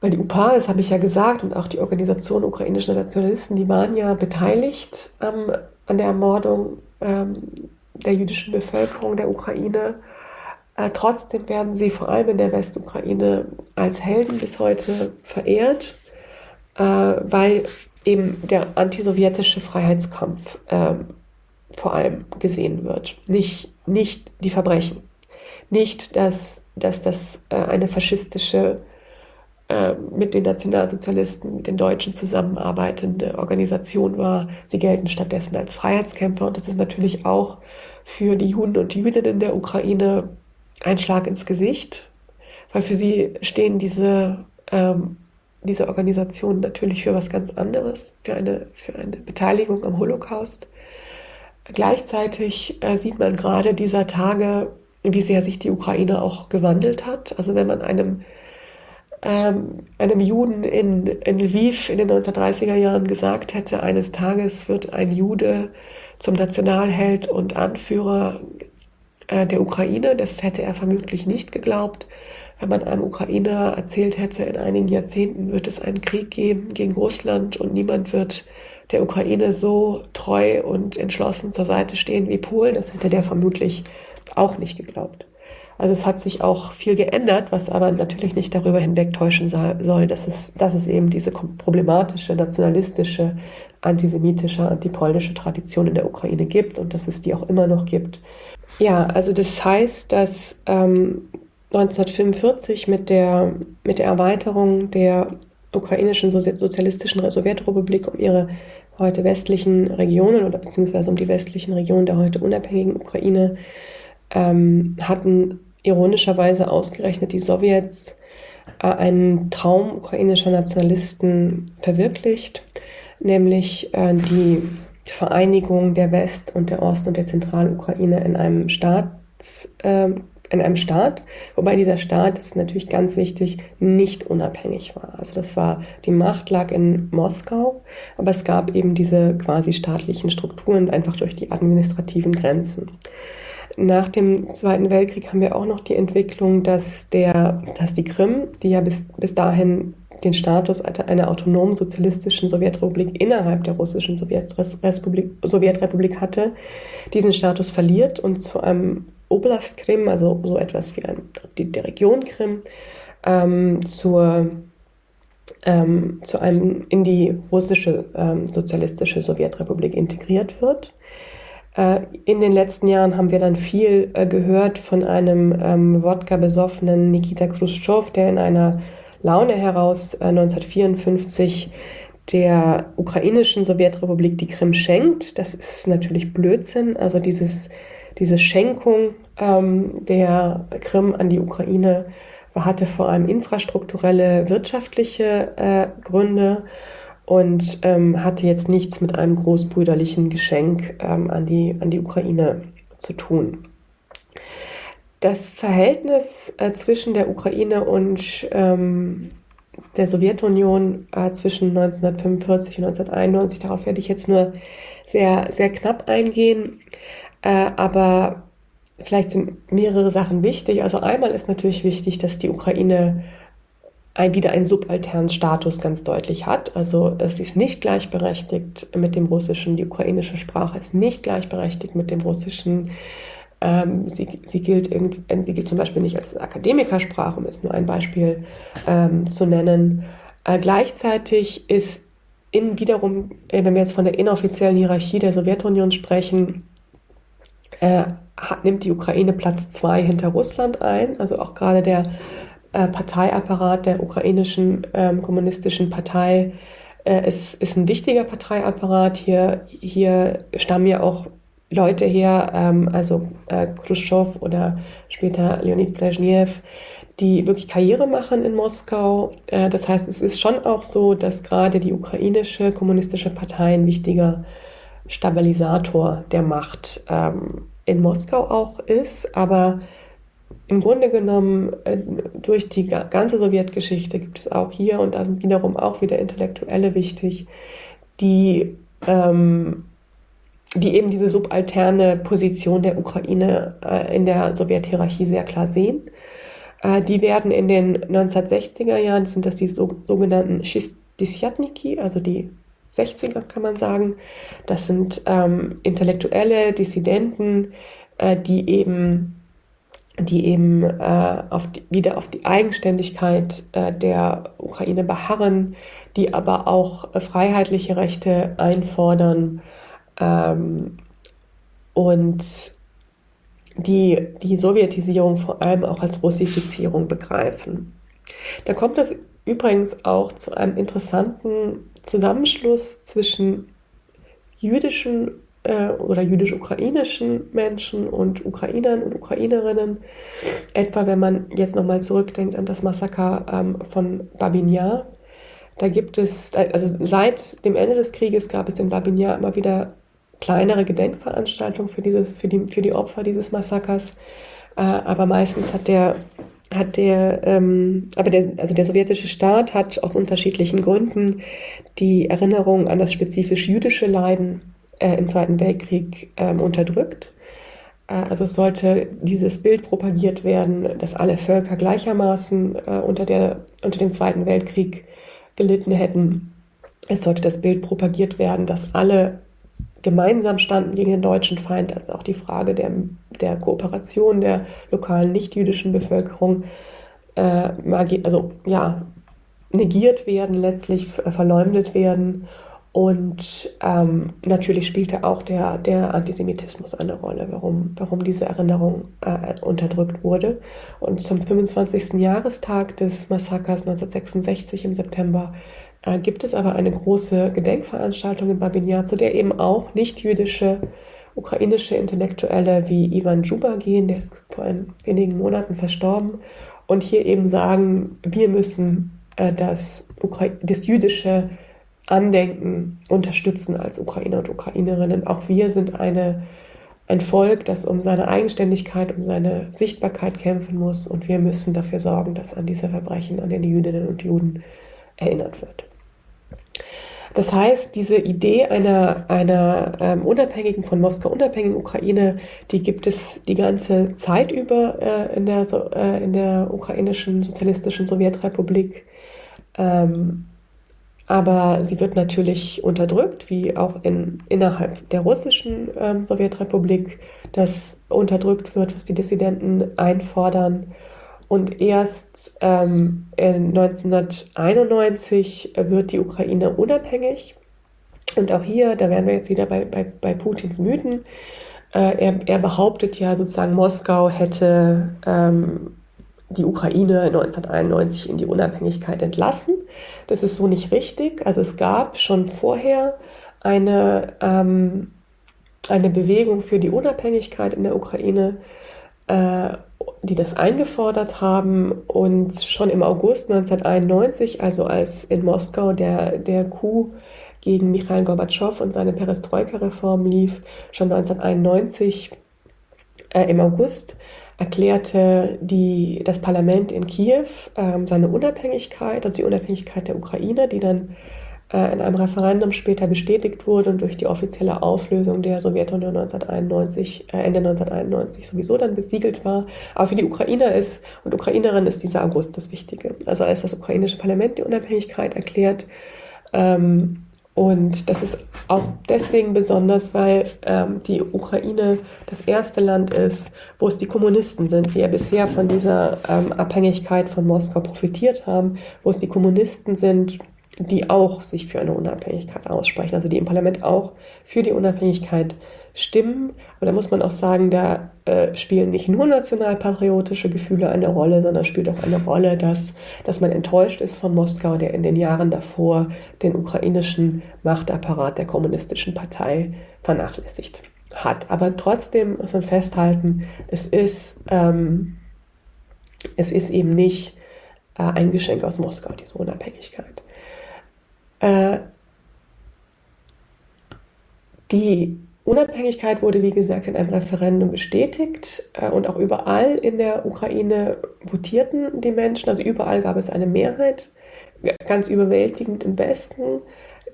weil die UPA, das habe ich ja gesagt, und auch die Organisation ukrainischer Nationalisten, die waren ja beteiligt ähm, an der Ermordung ähm, der jüdischen Bevölkerung der Ukraine. Äh, trotzdem werden sie vor allem in der Westukraine als Helden bis heute verehrt, äh, weil eben der antisowjetische Freiheitskampf äh, vor allem gesehen wird, nicht, nicht die Verbrechen. Nicht, dass, dass das äh, eine faschistische, mit den Nationalsozialisten, mit den Deutschen zusammenarbeitende Organisation war. Sie gelten stattdessen als Freiheitskämpfer und das ist natürlich auch für die Juden und Jüdinnen der Ukraine ein Schlag ins Gesicht, weil für sie stehen diese, ähm, diese Organisationen natürlich für was ganz anderes, für eine, für eine Beteiligung am Holocaust. Gleichzeitig äh, sieht man gerade dieser Tage, wie sehr sich die Ukraine auch gewandelt hat. Also wenn man einem, ähm, einem Juden in, in Lviv in den 1930er Jahren gesagt hätte, eines Tages wird ein Jude zum Nationalheld und Anführer äh, der Ukraine, das hätte er vermutlich nicht geglaubt. Wenn man einem Ukrainer erzählt hätte, in einigen Jahrzehnten wird es einen Krieg geben gegen Russland und niemand wird der Ukraine so treu und entschlossen zur Seite stehen wie Polen, das hätte der vermutlich auch nicht geglaubt. Also es hat sich auch viel geändert, was aber natürlich nicht darüber hinwegtäuschen soll, dass es, dass es eben diese problematische, nationalistische, antisemitische, antipolnische Tradition in der Ukraine gibt und dass es die auch immer noch gibt. Ja, also das heißt, dass ähm, 1945 mit der, mit der Erweiterung der ukrainischen sozialistischen Sowjetrepublik um ihre heute westlichen Regionen oder beziehungsweise um die westlichen Regionen der heute unabhängigen Ukraine ähm, hatten ironischerweise ausgerechnet die Sowjets äh, einen Traum ukrainischer Nationalisten verwirklicht, nämlich äh, die Vereinigung der West- und der Ost- und der Zentralukraine in einem Staats, äh, in einem Staat, wobei dieser Staat, das ist natürlich ganz wichtig, nicht unabhängig war. Also das war, die Macht lag in Moskau, aber es gab eben diese quasi staatlichen Strukturen einfach durch die administrativen Grenzen. Nach dem Zweiten Weltkrieg haben wir auch noch die Entwicklung, dass, der, dass die Krim, die ja bis, bis dahin den Status einer autonomen sozialistischen Sowjetrepublik innerhalb der russischen Sowjetrepublik, Sowjetrepublik hatte, diesen Status verliert und zu einem Oblast Krim, also so etwas wie ein, die, der Region Krim, ähm, zur, ähm, zu einem in die russische ähm, sozialistische Sowjetrepublik integriert wird. Äh, in den letzten Jahren haben wir dann viel äh, gehört von einem ähm, Wodka-besoffenen Nikita Khrushchev, der in einer Laune heraus äh, 1954 der ukrainischen Sowjetrepublik die Krim schenkt. Das ist natürlich Blödsinn. Also dieses, diese Schenkung ähm, der Krim an die Ukraine hatte vor allem infrastrukturelle, wirtschaftliche äh, Gründe und ähm, hatte jetzt nichts mit einem großbrüderlichen Geschenk ähm, an, die, an die Ukraine zu tun. Das Verhältnis äh, zwischen der Ukraine und ähm, der Sowjetunion äh, zwischen 1945 und 1991, darauf werde ich jetzt nur sehr, sehr knapp eingehen, äh, aber vielleicht sind mehrere Sachen wichtig. Also einmal ist natürlich wichtig, dass die Ukraine wieder einen subalternen Status ganz deutlich hat. Also es ist nicht gleichberechtigt mit dem Russischen, die ukrainische Sprache ist nicht gleichberechtigt mit dem Russischen. Ähm, sie, sie, gilt sie gilt zum Beispiel nicht als Akademikersprache, um es nur ein Beispiel ähm, zu nennen. Äh, gleichzeitig ist in wiederum, äh, wenn wir jetzt von der inoffiziellen Hierarchie der Sowjetunion sprechen, äh, hat, nimmt die Ukraine Platz zwei hinter Russland ein. Also auch gerade der äh, Parteiapparat der ukrainischen ähm, kommunistischen Partei äh, ist, ist ein wichtiger Parteiapparat. Hier, hier stammen ja auch Leute her, ähm, also äh, Khrushchev oder später Leonid Brezhnev, die wirklich Karriere machen in Moskau. Äh, das heißt, es ist schon auch so, dass gerade die ukrainische kommunistische Partei ein wichtiger Stabilisator der Macht ähm, in Moskau auch ist, aber im Grunde genommen äh, durch die ganze Sowjetgeschichte gibt es auch hier und da sind wiederum auch wieder Intellektuelle wichtig, die, ähm, die eben diese subalterne Position der Ukraine äh, in der Sowjethierarchie sehr klar sehen. Äh, die werden in den 1960er Jahren, sind das die so, sogenannten Schistisyatniki, also die 60er kann man sagen. Das sind ähm, Intellektuelle, Dissidenten, äh, die eben die eben äh, auf die, wieder auf die Eigenständigkeit äh, der Ukraine beharren, die aber auch äh, freiheitliche Rechte einfordern ähm, und die die Sowjetisierung vor allem auch als Russifizierung begreifen. Da kommt es übrigens auch zu einem interessanten Zusammenschluss zwischen jüdischen äh, oder jüdisch-ukrainischen Menschen und Ukrainern und Ukrainerinnen. Etwa wenn man jetzt nochmal zurückdenkt an das Massaker ähm, von Babin Yar. Da gibt es, also seit dem Ende des Krieges gab es in Babin Yar immer wieder kleinere Gedenkveranstaltungen für, dieses, für, die, für die Opfer dieses Massakers. Äh, aber meistens hat der hat der, ähm, aber der, also der sowjetische Staat hat aus unterschiedlichen Gründen die Erinnerung an das spezifisch jüdische Leiden äh, im Zweiten Weltkrieg ähm, unterdrückt. Äh, also es sollte dieses Bild propagiert werden, dass alle Völker gleichermaßen äh, unter, der, unter dem Zweiten Weltkrieg gelitten hätten. Es sollte das Bild propagiert werden, dass alle gemeinsam standen gegen den deutschen Feind, also auch die Frage der, der Kooperation der lokalen nichtjüdischen Bevölkerung, äh, also ja, negiert werden, letztlich verleumdet werden und ähm, natürlich spielte auch der, der Antisemitismus eine Rolle, warum, warum diese Erinnerung äh, unterdrückt wurde. Und zum 25. Jahrestag des Massakers 1966 im September äh, gibt es aber eine große Gedenkveranstaltung in Babinjar, zu der eben auch nicht-jüdische ukrainische Intellektuelle wie Ivan Juba gehen, der ist vor wenigen Monaten verstorben, und hier eben sagen, wir müssen äh, das, das jüdische Andenken unterstützen als Ukrainer und Ukrainerinnen. Auch wir sind eine, ein Volk, das um seine Eigenständigkeit, um seine Sichtbarkeit kämpfen muss. Und wir müssen dafür sorgen, dass an diese Verbrechen an den Jüdinnen und Juden erinnert wird. Das heißt, diese Idee einer, einer ähm, unabhängigen, von Moskau unabhängigen Ukraine, die gibt es die ganze Zeit über äh, in, der, äh, in der ukrainischen sozialistischen Sowjetrepublik. Ähm, aber sie wird natürlich unterdrückt, wie auch in, innerhalb der russischen ähm, Sowjetrepublik, das unterdrückt wird, was die Dissidenten einfordern. Und erst ähm, 1991 wird die Ukraine unabhängig. Und auch hier, da wären wir jetzt wieder bei, bei, bei Putins Mythen. Äh, er, er, behauptet ja sozusagen, Moskau hätte ähm, die Ukraine 1991 in die Unabhängigkeit entlassen. Das ist so nicht richtig. Also es gab schon vorher eine, ähm, eine Bewegung für die Unabhängigkeit in der Ukraine, äh, die das eingefordert haben. Und schon im August 1991, also als in Moskau der, der Coup gegen Michail Gorbatschow und seine Perestroika-Reform lief, schon 1991 äh, im August, erklärte die, das Parlament in Kiew ähm, seine Unabhängigkeit, also die Unabhängigkeit der Ukraine, die dann äh, in einem Referendum später bestätigt wurde und durch die offizielle Auflösung der Sowjetunion 1991, äh, Ende 1991 sowieso dann besiegelt war. Aber für die Ukrainer ist und Ukrainerinnen ist dieser August das Wichtige. Also als das ukrainische Parlament die Unabhängigkeit erklärt, ähm, und das ist auch deswegen besonders, weil ähm, die Ukraine das erste Land ist, wo es die Kommunisten sind, die ja bisher von dieser ähm, Abhängigkeit von Moskau profitiert haben, wo es die Kommunisten sind, die auch sich für eine Unabhängigkeit aussprechen, also die im Parlament auch für die Unabhängigkeit stimmen. Aber da muss man auch sagen, da äh, spielen nicht nur nationalpatriotische Gefühle eine Rolle, sondern spielt auch eine Rolle, dass, dass man enttäuscht ist von Moskau, der in den Jahren davor den ukrainischen Machtapparat der kommunistischen Partei vernachlässigt hat. Aber trotzdem muss man festhalten, es ist, ähm, es ist eben nicht äh, ein Geschenk aus Moskau, diese Unabhängigkeit. Äh, die Unabhängigkeit wurde, wie gesagt, in einem Referendum bestätigt äh, und auch überall in der Ukraine votierten die Menschen. Also überall gab es eine Mehrheit, ganz überwältigend im Westen.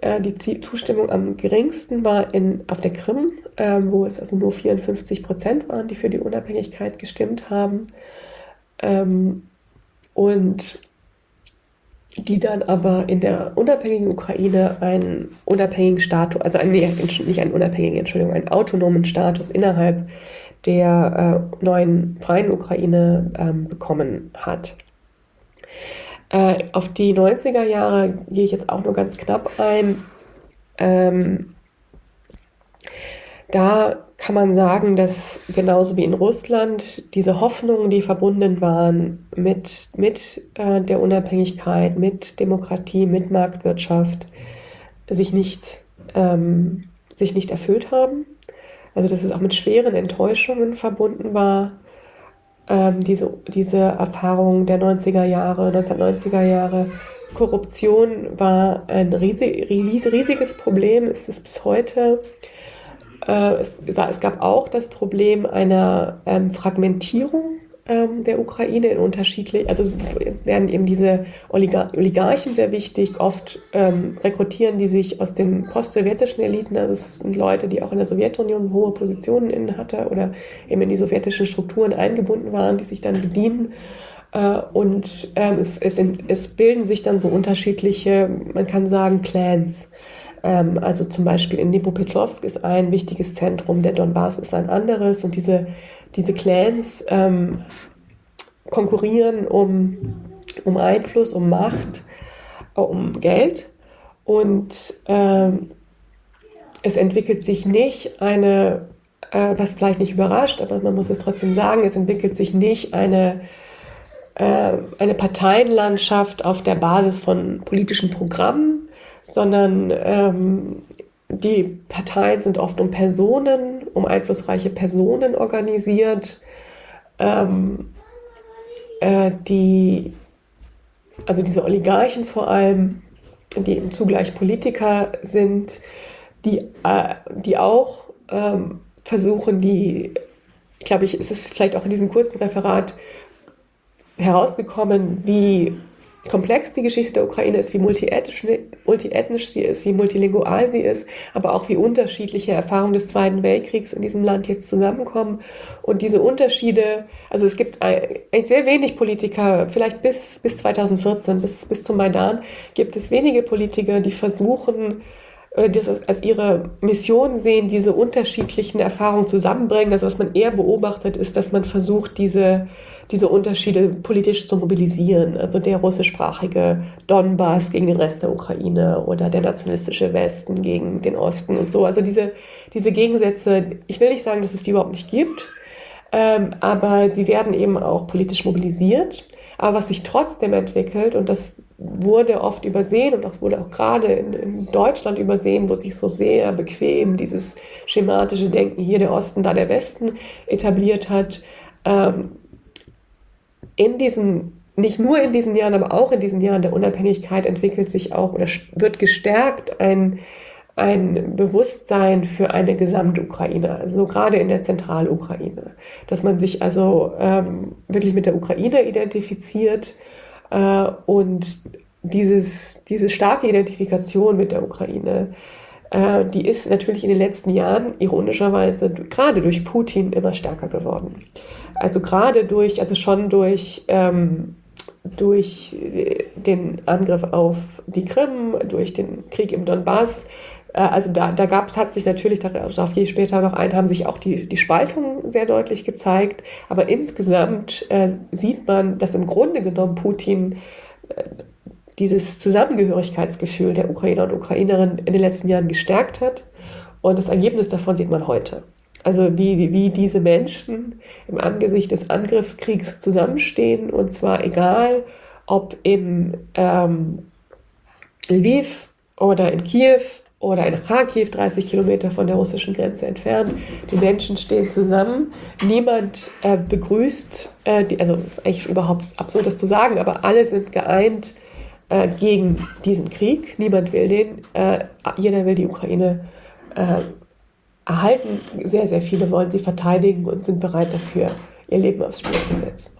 Äh, die Zustimmung am geringsten war in, auf der Krim, äh, wo es also nur 54 Prozent waren, die für die Unabhängigkeit gestimmt haben. Ähm, und die dann aber in der unabhängigen Ukraine einen unabhängigen Status, also einen, nicht einen unabhängigen, Entschuldigung, einen autonomen Status innerhalb der äh, neuen freien Ukraine ähm, bekommen hat. Äh, auf die 90er Jahre gehe ich jetzt auch nur ganz knapp ein. Ähm, da kann man sagen, dass genauso wie in Russland diese Hoffnungen, die verbunden waren mit, mit äh, der Unabhängigkeit, mit Demokratie, mit Marktwirtschaft, sich nicht, ähm, sich nicht erfüllt haben. Also dass es auch mit schweren Enttäuschungen verbunden war. Ähm, diese, diese Erfahrung der 90er Jahre, 1990er Jahre. Korruption war ein riesig, riesiges Problem, ist es bis heute. Äh, es, es gab auch das Problem einer ähm, Fragmentierung ähm, der Ukraine in unterschiedlich, also jetzt werden eben diese Oligar Oligarchen sehr wichtig, oft ähm, rekrutieren die sich aus den post-sowjetischen Eliten, also es sind Leute, die auch in der Sowjetunion hohe Positionen inne hatte oder eben in die sowjetischen Strukturen eingebunden waren, die sich dann bedienen. Äh, und ähm, es, es, es bilden sich dann so unterschiedliche, man kann sagen, Clans. Ähm, also zum Beispiel in Dnipropetrovsk ist ein wichtiges Zentrum, der Donbass ist ein anderes und diese, diese Clans ähm, konkurrieren um, um Einfluss, um Macht, äh, um Geld. Und ähm, es entwickelt sich nicht eine, äh, was vielleicht nicht überrascht, aber man muss es trotzdem sagen, es entwickelt sich nicht eine äh, eine Parteienlandschaft auf der Basis von politischen Programmen, sondern ähm, die Parteien sind oft um Personen, um einflussreiche Personen organisiert, ähm, äh, die, also diese Oligarchen vor allem, die eben zugleich Politiker sind, die, äh, die auch ähm, versuchen, die, glaube ich, ist es vielleicht auch in diesem kurzen Referat herausgekommen, wie komplex die Geschichte der Ukraine ist, wie multiethnisch, multiethnisch sie ist, wie multilingual sie ist, aber auch wie unterschiedliche Erfahrungen des Zweiten Weltkriegs in diesem Land jetzt zusammenkommen. Und diese Unterschiede, also es gibt eigentlich sehr wenig Politiker, vielleicht bis, bis 2014, bis, bis zum Maidan, gibt es wenige Politiker, die versuchen, das als ihre Mission sehen, diese unterschiedlichen Erfahrungen zusammenbringen. Also was man eher beobachtet, ist, dass man versucht, diese, diese Unterschiede politisch zu mobilisieren. Also der russischsprachige Donbass gegen den Rest der Ukraine oder der nationalistische Westen gegen den Osten und so. Also diese, diese Gegensätze, ich will nicht sagen, dass es die überhaupt nicht gibt, ähm, aber sie werden eben auch politisch mobilisiert. Aber was sich trotzdem entwickelt, und das wurde oft übersehen und auch wurde auch gerade in, in, Deutschland übersehen, wo sich so sehr bequem dieses schematische Denken hier der Osten, da der Westen etabliert hat. Ähm, in diesen, nicht nur in diesen Jahren, aber auch in diesen Jahren der Unabhängigkeit entwickelt sich auch oder wird gestärkt ein, ein Bewusstsein für eine Gesamtukraine, also gerade in der Zentralukraine, dass man sich also ähm, wirklich mit der Ukraine identifiziert äh, und dieses, diese starke Identifikation mit der Ukraine, äh, die ist natürlich in den letzten Jahren ironischerweise gerade durch Putin immer stärker geworden. Also gerade durch, also schon durch, ähm, durch den Angriff auf die Krim, durch den Krieg im Donbass, äh, also da, da gab es, hat sich natürlich, darauf gehe ich später noch ein, haben sich auch die, die Spaltungen sehr deutlich gezeigt. Aber insgesamt äh, sieht man, dass im Grunde genommen Putin äh, dieses Zusammengehörigkeitsgefühl der Ukrainer und Ukrainerinnen in den letzten Jahren gestärkt hat. Und das Ergebnis davon sieht man heute. Also wie, wie diese Menschen im Angesicht des Angriffskriegs zusammenstehen, und zwar egal, ob in ähm, Lviv oder in Kiew oder in Kharkiv, 30 Kilometer von der russischen Grenze entfernt. Die Menschen stehen zusammen. Niemand äh, begrüßt, äh, die, also ist eigentlich überhaupt absurd, das zu sagen, aber alle sind geeint äh, gegen diesen Krieg. Niemand will den. Äh, jeder will die Ukraine äh, erhalten. Sehr, sehr viele wollen sie verteidigen und sind bereit dafür, ihr Leben aufs Spiel zu setzen.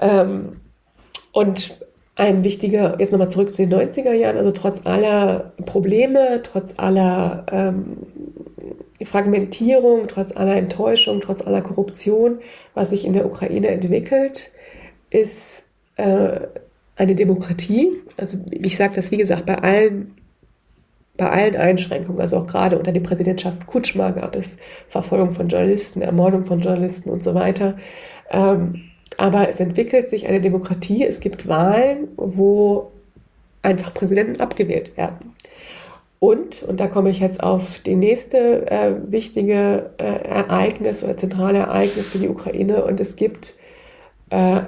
Ähm, und ein wichtiger, jetzt nochmal zurück zu den 90er Jahren, also trotz aller Probleme, trotz aller ähm, Fragmentierung, trotz aller Enttäuschung, trotz aller Korruption, was sich in der Ukraine entwickelt, ist äh, eine Demokratie. Also ich sage das, wie gesagt, bei allen, bei allen Einschränkungen, also auch gerade unter der Präsidentschaft Kutschma gab es Verfolgung von Journalisten, Ermordung von Journalisten und so weiter. Ähm, aber es entwickelt sich eine Demokratie. Es gibt Wahlen, wo einfach Präsidenten abgewählt werden. Und, und da komme ich jetzt auf die nächste äh, wichtige äh, Ereignis oder zentrale Ereignis für die Ukraine. Und es gibt äh,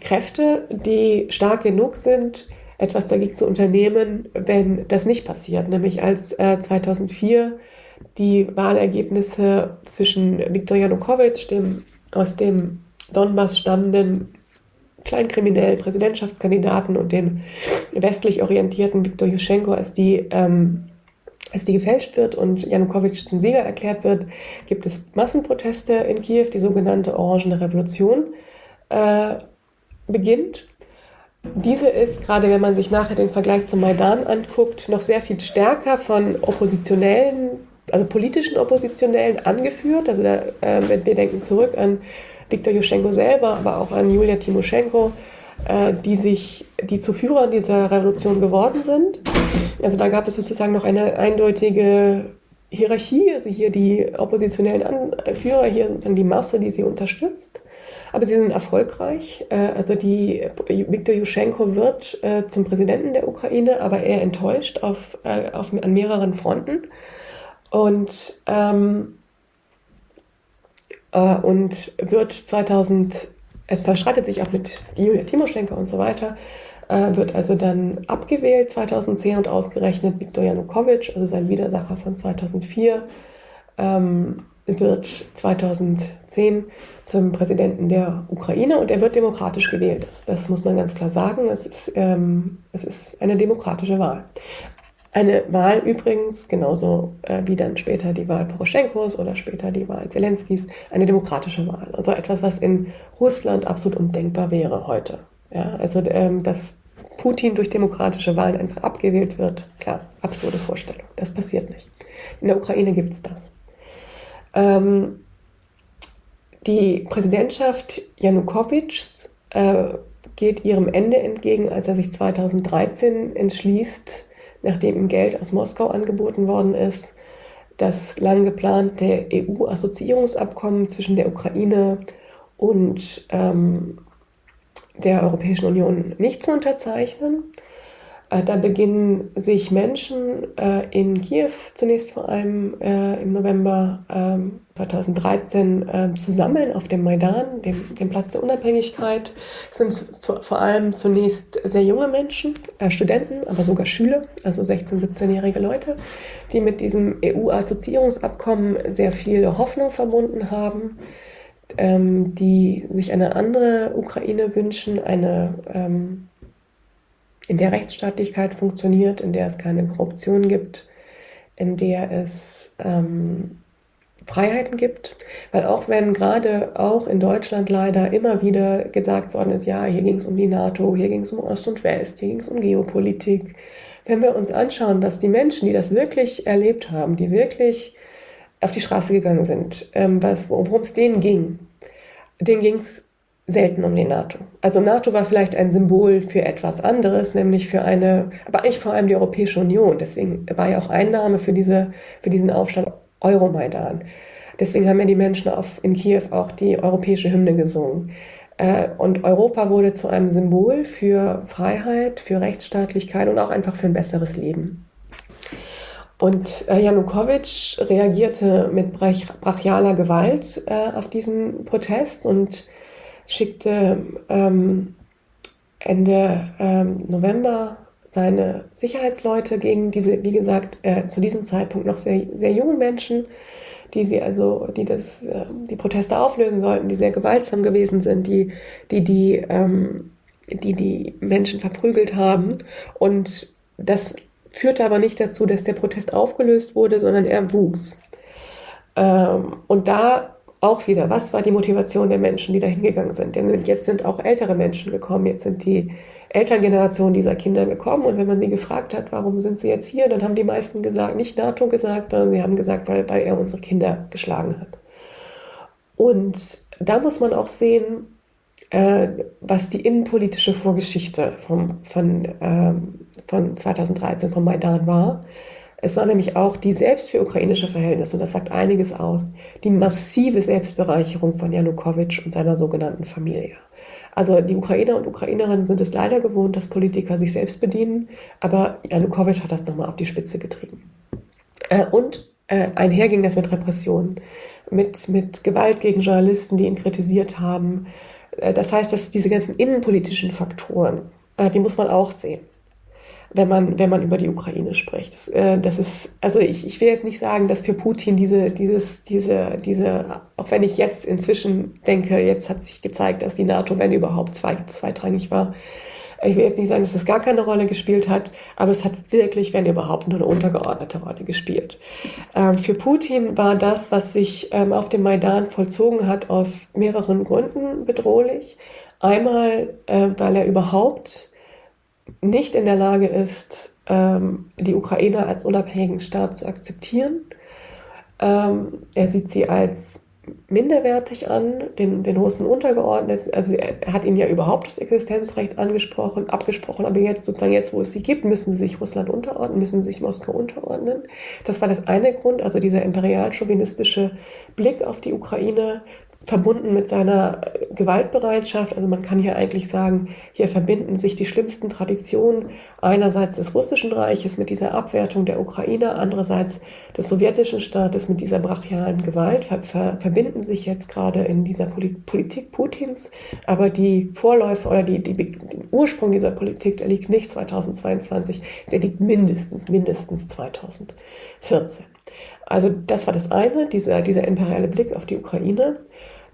Kräfte, die stark genug sind, etwas dagegen zu unternehmen, wenn das nicht passiert. Nämlich als 2004 äh, die Wahlergebnisse zwischen Viktor Janukowitsch, dem aus dem Donbass stammenden kleinkriminellen Präsidentschaftskandidaten und dem westlich orientierten Viktor Juschenko, als die, ähm, als die gefälscht wird und Janukowitsch zum Sieger erklärt wird, gibt es Massenproteste in Kiew, die sogenannte Orangene Revolution äh, beginnt. Diese ist, gerade wenn man sich nachher den Vergleich zum Maidan anguckt, noch sehr viel stärker von oppositionellen, also politischen Oppositionellen angeführt. Also da, äh, wir denken zurück an Viktor Juschenko selber, aber auch an Julia Timoschenko, äh, die sich, die zu Führern dieser Revolution geworden sind. Also da gab es sozusagen noch eine eindeutige Hierarchie, also hier die oppositionellen Anführer, hier sozusagen die Masse, die sie unterstützt. Aber sie sind erfolgreich. Äh, also die Viktor Juschenko wird äh, zum Präsidenten der Ukraine, aber er enttäuscht auf, auf, an mehreren Fronten. Und ähm, äh, und wird 2014 es zerstreitet sich auch mit Julia Timoschenko und so weiter, äh, wird also dann abgewählt 2010 und ausgerechnet Viktor Janukowitsch, also sein Widersacher von 2004, ähm, wird 2010 zum Präsidenten der Ukraine und er wird demokratisch gewählt. Das, das muss man ganz klar sagen. Es ist, ähm, es ist eine demokratische Wahl. Eine Wahl übrigens, genauso äh, wie dann später die Wahl Poroschenkos oder später die Wahl Zelenskis, eine demokratische Wahl. Also etwas, was in Russland absolut undenkbar wäre heute. Ja, also ähm, dass Putin durch demokratische Wahlen einfach abgewählt wird, klar, absurde Vorstellung. Das passiert nicht. In der Ukraine gibt es das. Ähm, die Präsidentschaft Janukowitschs äh, geht ihrem Ende entgegen, als er sich 2013 entschließt, nachdem ihm Geld aus Moskau angeboten worden ist, das lang geplante EU-Assoziierungsabkommen zwischen der Ukraine und ähm, der Europäischen Union nicht zu unterzeichnen. Äh, da beginnen sich Menschen äh, in Kiew zunächst vor allem äh, im November 2013 ähm, zu sammeln auf dem Maidan, dem, dem Platz der Unabhängigkeit. Es sind zu, vor allem zunächst sehr junge Menschen, Studenten, aber sogar Schüler, also 16-, 17-jährige Leute, die mit diesem EU-Assoziierungsabkommen sehr viel Hoffnung verbunden haben ähm, die sich eine andere Ukraine wünschen, eine ähm, in der Rechtsstaatlichkeit funktioniert, in der es keine Korruption gibt, in der es ähm, Freiheiten gibt. Weil auch wenn gerade auch in Deutschland leider immer wieder gesagt worden ist, ja, hier ging es um die NATO, hier ging es um Ost und West, hier ging es um Geopolitik. Wenn wir uns anschauen, was die Menschen, die das wirklich erlebt haben, die wirklich auf die Straße gegangen sind, ähm, worum es denen ging, denen ging es selten um die NATO. Also NATO war vielleicht ein Symbol für etwas anderes, nämlich für eine, aber eigentlich vor allem die Europäische Union. Deswegen war ja auch Einnahme für, diese, für diesen Aufstand Euromaidan. Deswegen haben ja die Menschen auf, in Kiew auch die europäische Hymne gesungen. Äh, und Europa wurde zu einem Symbol für Freiheit, für Rechtsstaatlichkeit und auch einfach für ein besseres Leben. Und äh, Janukowitsch reagierte mit brachialer Gewalt äh, auf diesen Protest und schickte ähm, Ende ähm, November seine Sicherheitsleute gegen diese, wie gesagt, äh, zu diesem Zeitpunkt noch sehr, sehr jungen Menschen, die sie also, die das, äh, die Proteste auflösen sollten, die sehr gewaltsam gewesen sind, die, die, die, ähm, die, die Menschen verprügelt haben. Und das führte aber nicht dazu, dass der Protest aufgelöst wurde, sondern er wuchs. Ähm, und da auch wieder, was war die Motivation der Menschen, die da hingegangen sind? Denn jetzt sind auch ältere Menschen gekommen, jetzt sind die Elterngeneration dieser Kinder gekommen und wenn man sie gefragt hat, warum sind sie jetzt hier, dann haben die meisten gesagt, nicht NATO gesagt, sondern sie haben gesagt, weil, weil er unsere Kinder geschlagen hat. Und da muss man auch sehen, äh, was die innenpolitische Vorgeschichte vom, von, ähm, von 2013 vom Maidan war. Es war nämlich auch die selbst für ukrainische Verhältnisse, und das sagt einiges aus, die massive Selbstbereicherung von Janukowitsch und seiner sogenannten Familie. Also die Ukrainer und Ukrainerinnen sind es leider gewohnt, dass Politiker sich selbst bedienen, aber Janukowitsch hat das nochmal auf die Spitze getrieben. Äh, und äh, einher ging das mit Repressionen, mit, mit Gewalt gegen Journalisten, die ihn kritisiert haben. Äh, das heißt, dass diese ganzen innenpolitischen Faktoren, die muss man auch sehen wenn man, wenn man über die Ukraine spricht. Das, äh, das ist, also ich, ich will jetzt nicht sagen, dass für Putin diese, dieses, diese, diese, auch wenn ich jetzt inzwischen denke, jetzt hat sich gezeigt, dass die NATO, wenn überhaupt, zwei, zweitrangig war. Ich will jetzt nicht sagen, dass das gar keine Rolle gespielt hat, aber es hat wirklich, wenn überhaupt, nur eine untergeordnete Rolle gespielt. Ähm, für Putin war das, was sich ähm, auf dem Maidan vollzogen hat, aus mehreren Gründen bedrohlich. Einmal, äh, weil er überhaupt nicht in der Lage ist, ähm, die Ukraine als unabhängigen Staat zu akzeptieren. Ähm, er sieht sie als minderwertig an, den, den Russen untergeordnet. Also er hat ihnen ja überhaupt das Existenzrecht angesprochen, abgesprochen, aber jetzt sozusagen jetzt, wo es sie gibt, müssen sie sich Russland unterordnen, müssen sie sich Moskau unterordnen. Das war das eine Grund, also dieser imperial-chauvinistische Blick auf die Ukraine, verbunden mit seiner Gewaltbereitschaft. Also man kann hier eigentlich sagen, hier verbinden sich die schlimmsten Traditionen einerseits des russischen Reiches mit dieser Abwertung der Ukraine, andererseits des sowjetischen Staates mit dieser brachialen Gewalt, ver, ver, verbinden sich jetzt gerade in dieser Politik Putins, aber die Vorläufer oder die, die, der Ursprung dieser Politik, der liegt nicht 2022, der liegt mindestens, mindestens 2014. Also das war das eine, dieser, dieser imperiale Blick auf die Ukraine.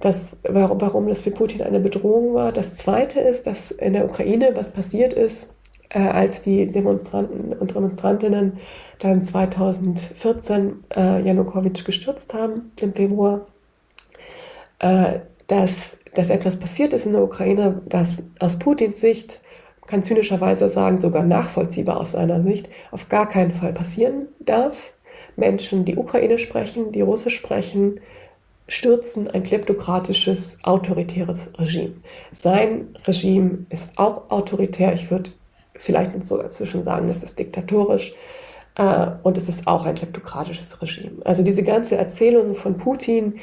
Das, warum, warum das für Putin eine Bedrohung war. Das zweite ist, dass in der Ukraine was passiert ist, äh, als die Demonstranten und Demonstrantinnen dann 2014 äh, Janukowitsch gestürzt haben im Februar, äh, dass, dass etwas passiert ist in der Ukraine, was aus Putins Sicht, kann zynischerweise sagen, sogar nachvollziehbar aus seiner Sicht, auf gar keinen Fall passieren darf. Menschen, die Ukraine sprechen, die Russisch sprechen, stürzen ein kleptokratisches, autoritäres Regime. Sein Regime ist auch autoritär. Ich würde vielleicht sogar dazwischen sagen, es ist diktatorisch. Äh, und es ist auch ein kleptokratisches Regime. Also diese ganze Erzählung von Putin,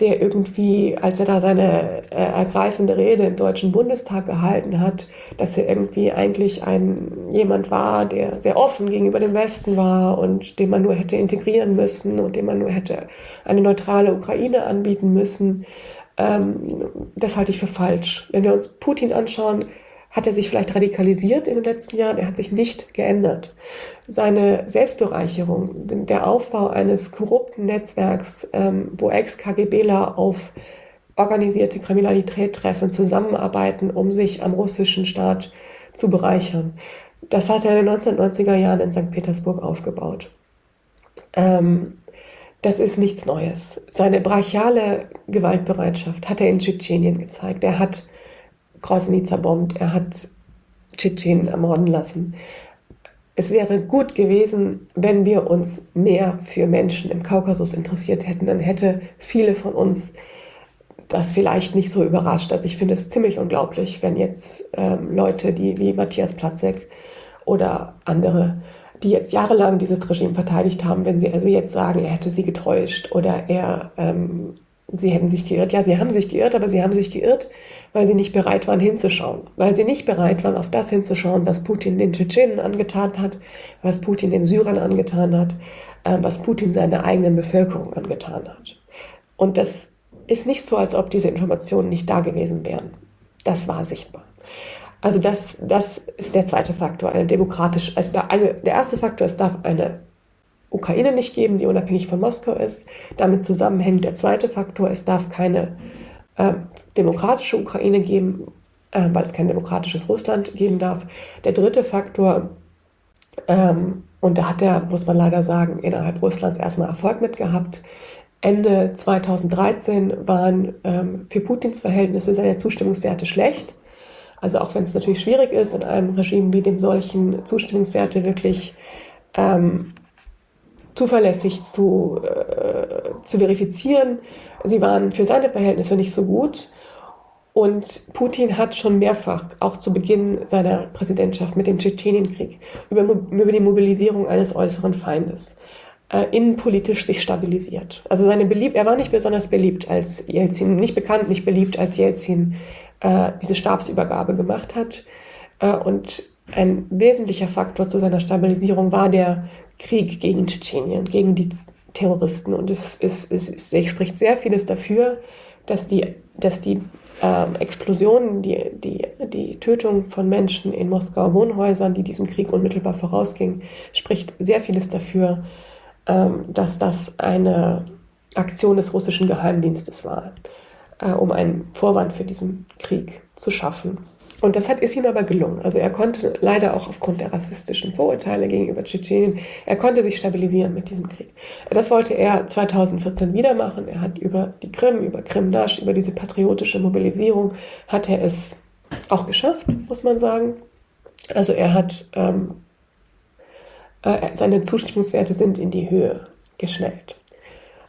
der irgendwie, als er da seine äh, ergreifende Rede im Deutschen Bundestag gehalten hat, dass er irgendwie eigentlich ein jemand war, der sehr offen gegenüber dem Westen war und den man nur hätte integrieren müssen und dem man nur hätte eine neutrale Ukraine anbieten müssen. Ähm, das halte ich für falsch. Wenn wir uns Putin anschauen, hat er sich vielleicht radikalisiert in den letzten Jahren? Er hat sich nicht geändert. Seine Selbstbereicherung, der Aufbau eines korrupten Netzwerks, ähm, wo Ex-KGBler auf organisierte Kriminalität treffen, zusammenarbeiten, um sich am russischen Staat zu bereichern. Das hat er in den 1990er Jahren in St. Petersburg aufgebaut. Ähm, das ist nichts Neues. Seine brachiale Gewaltbereitschaft hat er in Tschetschenien gezeigt. Er hat Grosny zerbombt, er hat Tschetschenen ermorden lassen. Es wäre gut gewesen, wenn wir uns mehr für Menschen im Kaukasus interessiert hätten. Dann hätte viele von uns das vielleicht nicht so überrascht. Also ich finde es ziemlich unglaublich, wenn jetzt ähm, Leute, die wie Matthias Platzek oder andere, die jetzt jahrelang dieses Regime verteidigt haben, wenn sie also jetzt sagen, er hätte sie getäuscht oder er ähm, sie hätten sich geirrt. Ja, sie haben sich geirrt, aber sie haben sich geirrt, weil sie nicht bereit waren hinzuschauen. Weil sie nicht bereit waren, auf das hinzuschauen, was Putin den Tschetschenen angetan hat, was Putin den Syrern angetan hat, äh, was Putin seiner eigenen Bevölkerung angetan hat. Und das ist nicht so, als ob diese Informationen nicht da gewesen wären. Das war sichtbar. Also das, das ist der zweite Faktor, eine demokratische, also der, eine, der erste Faktor, es darf eine Ukraine nicht geben, die unabhängig von Moskau ist. Damit zusammenhängt der zweite Faktor, es darf keine äh, demokratische Ukraine geben, äh, weil es kein demokratisches Russland geben darf. Der dritte Faktor, ähm, und da hat er, muss man leider sagen, innerhalb Russlands erstmal Erfolg mit gehabt. Ende 2013 waren ähm, für Putins Verhältnisse seine Zustimmungswerte schlecht. Also auch wenn es natürlich schwierig ist, in einem Regime wie dem solchen Zustimmungswerte wirklich ähm, zuverlässig zu, äh, zu verifizieren. Sie waren für seine Verhältnisse nicht so gut. Und Putin hat schon mehrfach, auch zu Beginn seiner Präsidentschaft mit dem Tschetschenienkrieg, über, über die Mobilisierung eines äußeren Feindes äh, innenpolitisch sich stabilisiert. Also seine beliebt, er war nicht besonders beliebt als Jelzin, nicht bekannt, nicht beliebt als Jelzin äh, diese Stabsübergabe gemacht hat. Äh, und ein wesentlicher Faktor zu seiner Stabilisierung war der Krieg gegen Tschetschenien, gegen die Terroristen. Und es, es, es, es spricht sehr vieles dafür, dass die, dass die ähm, Explosionen, die, die, die Tötung von Menschen in Moskauer Wohnhäusern, die diesem Krieg unmittelbar vorausging, spricht sehr vieles dafür, ähm, dass das eine Aktion des russischen Geheimdienstes war, äh, um einen Vorwand für diesen Krieg zu schaffen. Und das hat, ist ihm aber gelungen. Also er konnte leider auch aufgrund der rassistischen Vorurteile gegenüber Tschetschenien, er konnte sich stabilisieren mit diesem Krieg. Das wollte er 2014 wieder machen. Er hat über die Krim, über Krim-Nasch, über diese patriotische Mobilisierung, hat er es auch geschafft, muss man sagen. Also er hat, ähm, äh, seine Zustimmungswerte sind in die Höhe geschnellt.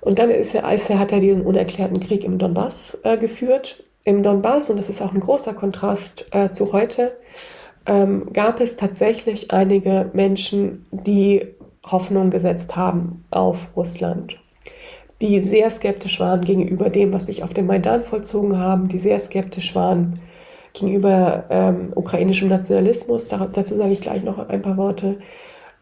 Und dann ist er, ist er, hat er diesen unerklärten Krieg im Donbass äh, geführt im Donbass, und das ist auch ein großer Kontrast äh, zu heute, ähm, gab es tatsächlich einige Menschen, die Hoffnung gesetzt haben auf Russland, die sehr skeptisch waren gegenüber dem, was sich auf dem Maidan vollzogen haben, die sehr skeptisch waren gegenüber ähm, ukrainischem Nationalismus. dazu sage ich gleich noch ein paar Worte.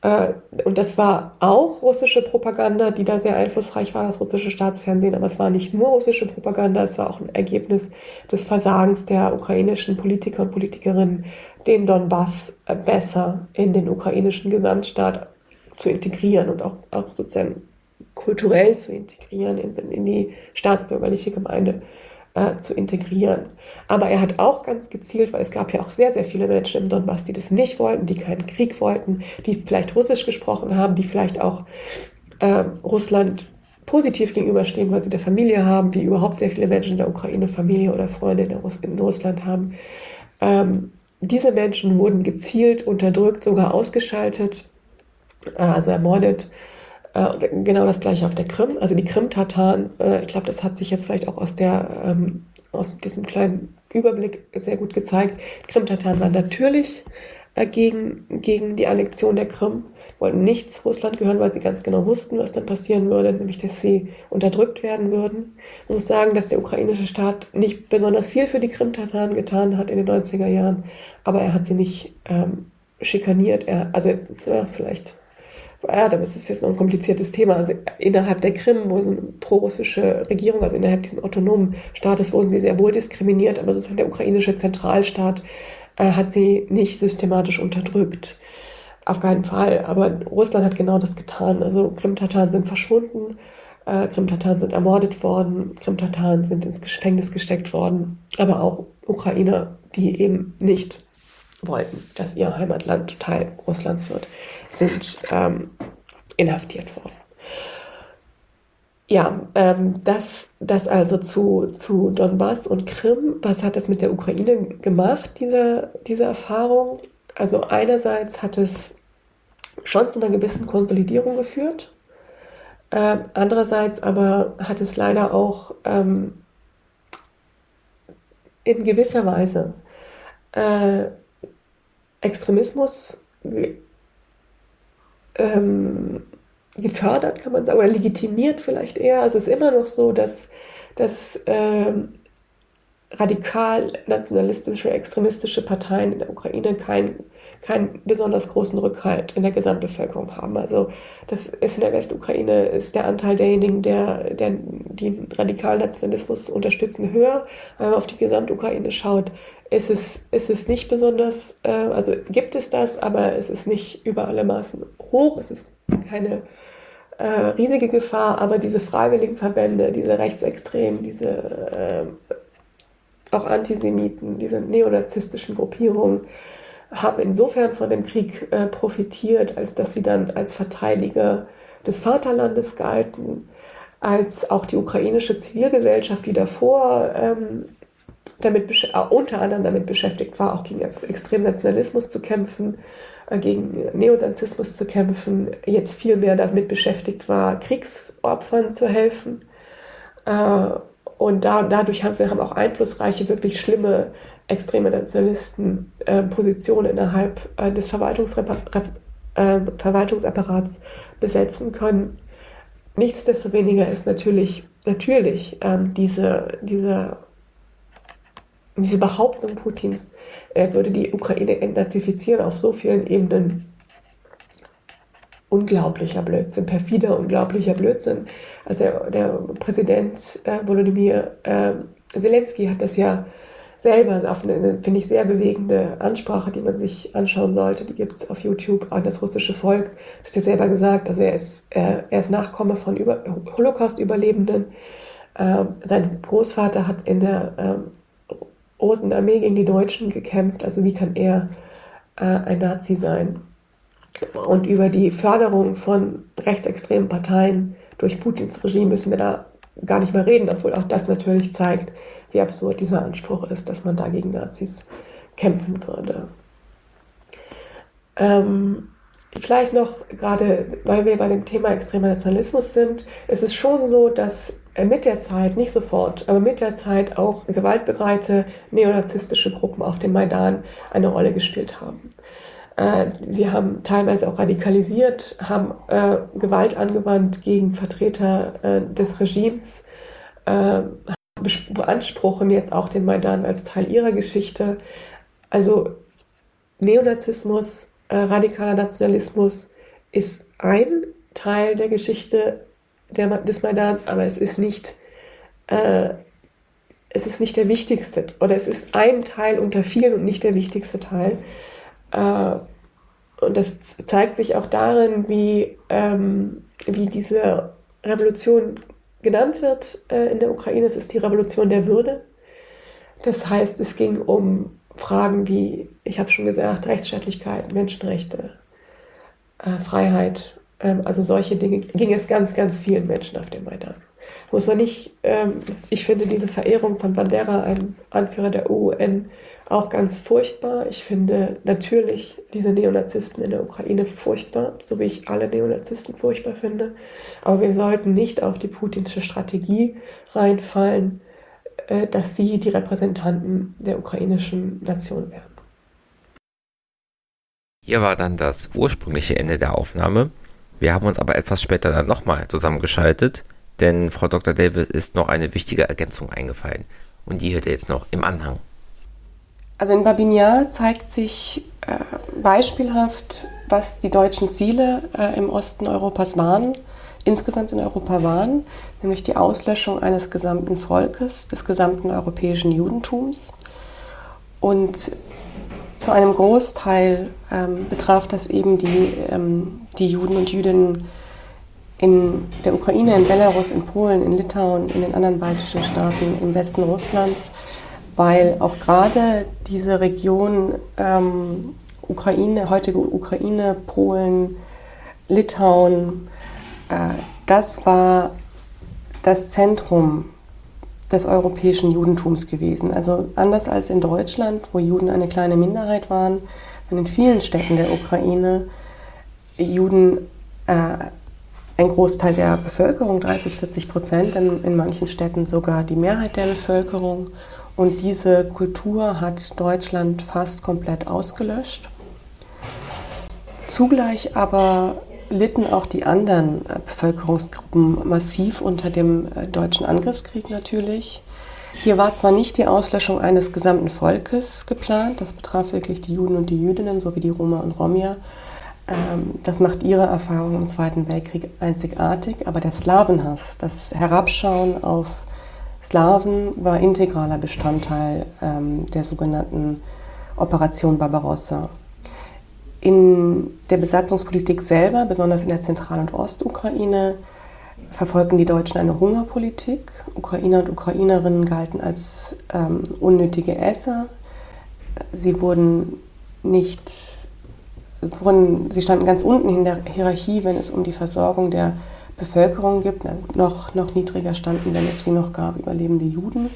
Äh, und das war auch russische Propaganda, die da sehr einflussreich war, das russische Staatsfernsehen. Aber es war nicht nur russische Propaganda, es war auch ein Ergebnis des Versagens der ukrainischen Politiker und Politikerinnen, den Donbass besser in den ukrainischen Gesamtstaat zu integrieren und auch, auch sozusagen kulturell zu integrieren in, in die staatsbürgerliche Gemeinde äh, zu integrieren. Aber er hat auch ganz gezielt, weil es gab ja auch sehr, sehr viele Menschen im Donbass, die das nicht wollten, die keinen Krieg wollten, die vielleicht Russisch gesprochen haben, die vielleicht auch äh, Russland positiv gegenüberstehen, weil sie der Familie haben, wie überhaupt sehr viele Menschen in der Ukraine Familie oder Freunde in, Russ in Russland haben. Ähm, diese Menschen wurden gezielt unterdrückt, sogar ausgeschaltet, äh, also ermordet. Äh, genau das gleiche auf der Krim. Also die Krim-Tataren, äh, ich glaube, das hat sich jetzt vielleicht auch aus, der, ähm, aus diesem kleinen Überblick sehr gut gezeigt. Krim-Tataren waren natürlich äh, gegen, gegen die Annexion der Krim, wollten nicht zu Russland gehören, weil sie ganz genau wussten, was dann passieren würde, nämlich dass sie unterdrückt werden würden. Ich muss sagen, dass der ukrainische Staat nicht besonders viel für die Krim-Tataren getan hat in den 90er Jahren, aber er hat sie nicht ähm, schikaniert. Er, also ja, vielleicht ja, das ist jetzt noch ein kompliziertes Thema. Also innerhalb der Krim, wo es eine pro-russische Regierung, also innerhalb dieses autonomen Staates, wurden sie sehr wohl diskriminiert, aber sozusagen der ukrainische Zentralstaat äh, hat sie nicht systematisch unterdrückt. Auf keinen Fall. Aber Russland hat genau das getan. Also Krim-Tataren sind verschwunden, äh, Krim-Tataren sind ermordet worden, Krim-Tataren sind ins Gefängnis gesteckt worden, aber auch Ukrainer, die eben nicht wollten, dass ihr Heimatland Teil Russlands wird, sind ähm, inhaftiert worden. Ja, ähm, das, das also zu, zu Donbass und Krim. Was hat das mit der Ukraine gemacht, diese, diese Erfahrung? Also einerseits hat es schon zu einer gewissen Konsolidierung geführt. Äh, andererseits aber hat es leider auch ähm, in gewisser Weise äh, Extremismus ähm, gefördert, kann man sagen, oder legitimiert vielleicht eher. Also es ist immer noch so, dass, dass ähm, radikal nationalistische, extremistische Parteien in der Ukraine kein keinen besonders großen Rückhalt in der Gesamtbevölkerung haben. Also das ist in der Westukraine ist der Anteil derjenigen, der, der die radikalen Nationalismus unterstützen, höher. Wenn man auf die Gesamtukraine schaut, ist es, ist es nicht besonders, äh, also gibt es das, aber es ist nicht über alle Maßen hoch. Es ist keine äh, riesige Gefahr, aber diese freiwilligen Verbände, diese Rechtsextremen, diese äh, auch Antisemiten, diese neonazistischen Gruppierungen, haben insofern von dem Krieg äh, profitiert, als dass sie dann als Verteidiger des Vaterlandes galten, als auch die ukrainische Zivilgesellschaft, die davor ähm, damit äh, unter anderem damit beschäftigt war, auch gegen extremen Nationalismus zu kämpfen, äh, gegen Neonazismus zu kämpfen, jetzt viel mehr damit beschäftigt war, Kriegsopfern zu helfen. Äh, und da, dadurch haben sie haben auch einflussreiche, wirklich schlimme extreme Nationalisten Positionen innerhalb des Verwaltungsapparats besetzen können. Nichtsdestoweniger ist natürlich, natürlich ähm, diese, diese, diese Behauptung Putins, er würde die Ukraine entnazifizieren auf so vielen Ebenen, unglaublicher Blödsinn, perfider, unglaublicher Blödsinn. Also der, Präsident äh, Volodymyr äh, Zelensky hat das ja selber auf eine, finde ich, sehr bewegende Ansprache, die man sich anschauen sollte. Die gibt es auf YouTube an das russische Volk. Das ist ja selber gesagt. Also er ist, er, er ist Nachkomme von Über Holocaust-Überlebenden. Ähm, sein Großvater hat in der ähm, Roten Armee gegen die Deutschen gekämpft. Also wie kann er äh, ein Nazi sein? Und über die Förderung von rechtsextremen Parteien durch Putins Regime müssen wir da gar nicht mehr reden, obwohl auch das natürlich zeigt, wie absurd dieser Anspruch ist, dass man da gegen Nazis kämpfen würde. Ähm, vielleicht noch gerade, weil wir bei dem Thema extremer Nationalismus sind, ist es schon so, dass mit der Zeit, nicht sofort, aber mit der Zeit auch gewaltbereite neonazistische Gruppen auf dem Maidan eine Rolle gespielt haben. Äh, sie haben teilweise auch radikalisiert, haben äh, Gewalt angewandt gegen Vertreter äh, des Regimes, äh, beanspruchen jetzt auch den Maidan als Teil ihrer Geschichte. Also Neonazismus, äh, radikaler Nationalismus ist ein Teil der Geschichte der, des Maidans, aber es ist nicht, äh, es ist nicht der wichtigste oder es ist ein Teil unter vielen und nicht der wichtigste Teil. Äh, und das zeigt sich auch darin, wie, ähm, wie diese Revolution genannt wird äh, in der Ukraine. Es ist die Revolution der Würde. Das heißt, es ging um Fragen wie, ich habe schon gesagt, Rechtsstaatlichkeit, Menschenrechte, äh, Freiheit. Ähm, also solche Dinge ging es ganz, ganz vielen Menschen auf dem Maidan. Muss man nicht, ähm, ich finde diese Verehrung von Bandera, einem Anführer der UN, auch ganz furchtbar. Ich finde natürlich diese Neonazisten in der Ukraine furchtbar, so wie ich alle Neonazisten furchtbar finde. Aber wir sollten nicht auf die putinsche Strategie reinfallen, dass sie die Repräsentanten der ukrainischen Nation werden. Hier war dann das ursprüngliche Ende der Aufnahme. Wir haben uns aber etwas später dann nochmal zusammengeschaltet, denn Frau Dr. Davis ist noch eine wichtige Ergänzung eingefallen und die hört ihr jetzt noch im Anhang. Also in Babinjar zeigt sich äh, beispielhaft, was die deutschen Ziele äh, im Osten Europas waren, insgesamt in Europa waren, nämlich die Auslöschung eines gesamten Volkes, des gesamten europäischen Judentums. Und zu einem Großteil ähm, betraf das eben die, ähm, die Juden und Jüdinnen in der Ukraine, in Belarus, in Polen, in Litauen, in den anderen baltischen Staaten, im Westen Russlands weil auch gerade diese Region ähm, Ukraine, heutige Ukraine, Polen, Litauen, äh, das war das Zentrum des europäischen Judentums gewesen. Also anders als in Deutschland, wo Juden eine kleine Minderheit waren, waren in vielen Städten der Ukraine Juden äh, ein Großteil der Bevölkerung, 30, 40 Prozent, in, in manchen Städten sogar die Mehrheit der Bevölkerung. Und diese Kultur hat Deutschland fast komplett ausgelöscht. Zugleich aber litten auch die anderen äh, Bevölkerungsgruppen massiv unter dem äh, deutschen Angriffskrieg natürlich. Hier war zwar nicht die Auslöschung eines gesamten Volkes geplant, das betraf wirklich die Juden und die Jüdinnen sowie die Roma und Romja. Ähm, das macht ihre Erfahrung im Zweiten Weltkrieg einzigartig, aber der Slawenhass, das Herabschauen auf Slawen war integraler Bestandteil ähm, der sogenannten Operation Barbarossa. In der Besatzungspolitik selber, besonders in der Zentral- und Ostukraine, verfolgten die Deutschen eine Hungerpolitik. Ukrainer und Ukrainerinnen galten als ähm, unnötige Esser. Sie wurden nicht, wurden, sie standen ganz unten in der Hierarchie, wenn es um die Versorgung der Bevölkerung gibt, noch, noch niedriger standen, wenn es sie noch gab, überlebende Juden.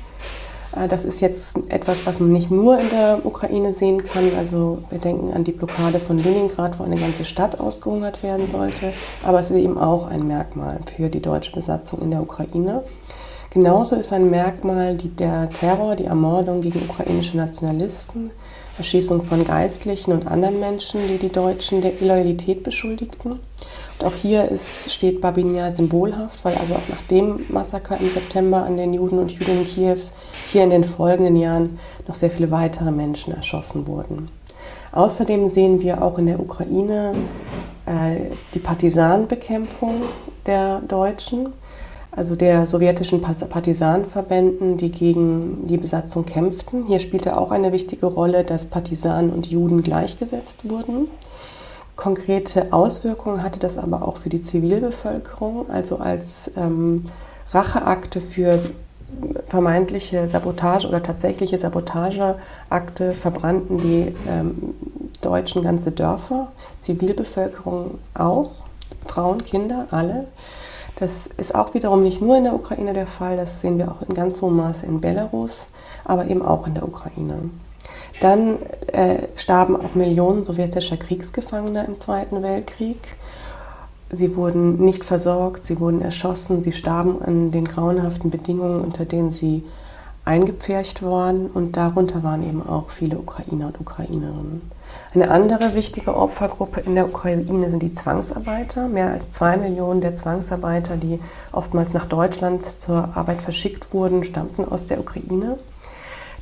Äh, das ist jetzt etwas, was man nicht nur in der Ukraine sehen kann. Also wir denken an die Blockade von Leningrad, wo eine ganze Stadt ausgehungert werden sollte. Aber es ist eben auch ein Merkmal für die deutsche Besatzung in der Ukraine. Genauso ist ein Merkmal die, der Terror, die Ermordung gegen ukrainische Nationalisten, Erschießung von Geistlichen und anderen Menschen, die die Deutschen der Illoyalität beschuldigten. Auch hier ist, steht Babinja symbolhaft, weil also auch nach dem Massaker im September an den Juden und Jüdinnen Kiews hier in den folgenden Jahren noch sehr viele weitere Menschen erschossen wurden. Außerdem sehen wir auch in der Ukraine äh, die Partisanenbekämpfung der Deutschen, also der sowjetischen Partisanenverbänden, die gegen die Besatzung kämpften. Hier spielte auch eine wichtige Rolle, dass Partisanen und Juden gleichgesetzt wurden. Konkrete Auswirkungen hatte das aber auch für die Zivilbevölkerung, also als ähm, Racheakte für vermeintliche Sabotage oder tatsächliche Sabotageakte verbrannten die ähm, Deutschen ganze Dörfer, Zivilbevölkerung auch, Frauen, Kinder, alle. Das ist auch wiederum nicht nur in der Ukraine der Fall, das sehen wir auch in ganz hohem Maße in Belarus, aber eben auch in der Ukraine. Dann äh, starben auch Millionen sowjetischer Kriegsgefangener im Zweiten Weltkrieg. Sie wurden nicht versorgt, sie wurden erschossen, sie starben an den grauenhaften Bedingungen, unter denen sie eingepfercht waren und darunter waren eben auch viele Ukrainer und Ukrainerinnen. Eine andere wichtige Opfergruppe in der Ukraine sind die Zwangsarbeiter. Mehr als zwei Millionen der Zwangsarbeiter, die oftmals nach Deutschland zur Arbeit verschickt wurden, stammten aus der Ukraine.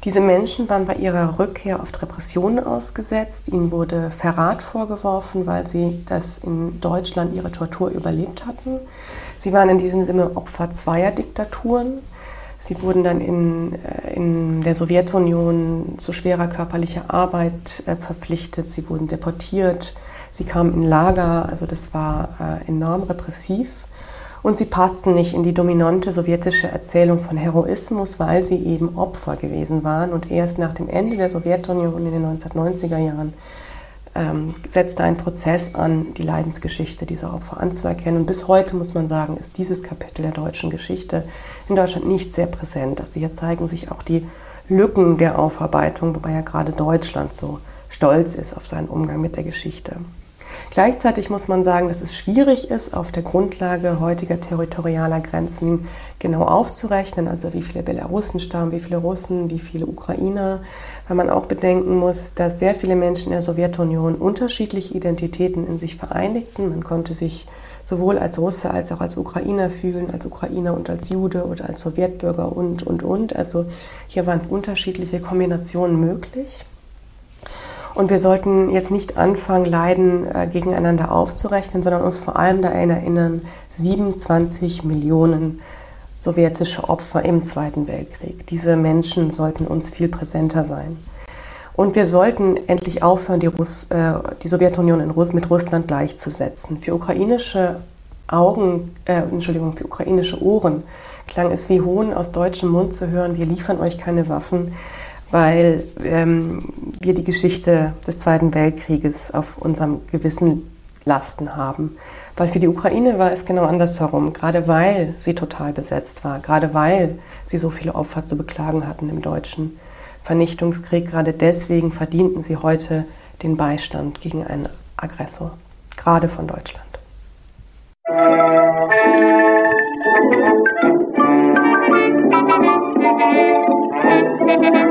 Diese Menschen waren bei ihrer Rückkehr oft Repressionen ausgesetzt. Ihnen wurde Verrat vorgeworfen, weil sie das in Deutschland ihre Tortur überlebt hatten. Sie waren in diesem Sinne Opfer zweier Diktaturen. Sie wurden dann in, äh, in der Sowjetunion zu schwerer körperlicher Arbeit äh, verpflichtet. Sie wurden deportiert. Sie kamen in Lager. Also das war äh, enorm repressiv und sie passten nicht in die dominante sowjetische Erzählung von Heroismus, weil sie eben Opfer gewesen waren. Und erst nach dem Ende der Sowjetunion in den 1990er Jahren ähm, setzte ein Prozess an, die Leidensgeschichte dieser Opfer anzuerkennen. Und bis heute muss man sagen, ist dieses Kapitel der deutschen Geschichte in Deutschland nicht sehr präsent. Also hier zeigen sich auch die Lücken der Aufarbeitung, wobei ja gerade Deutschland so stolz ist auf seinen Umgang mit der Geschichte. Gleichzeitig muss man sagen, dass es schwierig ist, auf der Grundlage heutiger territorialer Grenzen genau aufzurechnen, also wie viele Belarussen stammen, wie viele Russen, wie viele Ukrainer, weil man auch bedenken muss, dass sehr viele Menschen in der Sowjetunion unterschiedliche Identitäten in sich vereinigten. Man konnte sich sowohl als Russe als auch als Ukrainer fühlen, als Ukrainer und als Jude oder als Sowjetbürger und, und, und. Also hier waren unterschiedliche Kombinationen möglich. Und wir sollten jetzt nicht anfangen, Leiden äh, gegeneinander aufzurechnen, sondern uns vor allem daran erinnern, 27 Millionen sowjetische Opfer im Zweiten Weltkrieg. Diese Menschen sollten uns viel präsenter sein. Und wir sollten endlich aufhören, die, Russ, äh, die Sowjetunion Russ, mit Russland gleichzusetzen. Für ukrainische Augen, äh, Entschuldigung, für ukrainische Ohren klang es wie Hohn aus deutschem Mund zu hören, wir liefern euch keine Waffen weil ähm, wir die Geschichte des Zweiten Weltkrieges auf unserem Gewissen Lasten haben. Weil für die Ukraine war es genau andersherum, gerade weil sie total besetzt war, gerade weil sie so viele Opfer zu beklagen hatten im deutschen Vernichtungskrieg, gerade deswegen verdienten sie heute den Beistand gegen einen Aggressor, gerade von Deutschland. Musik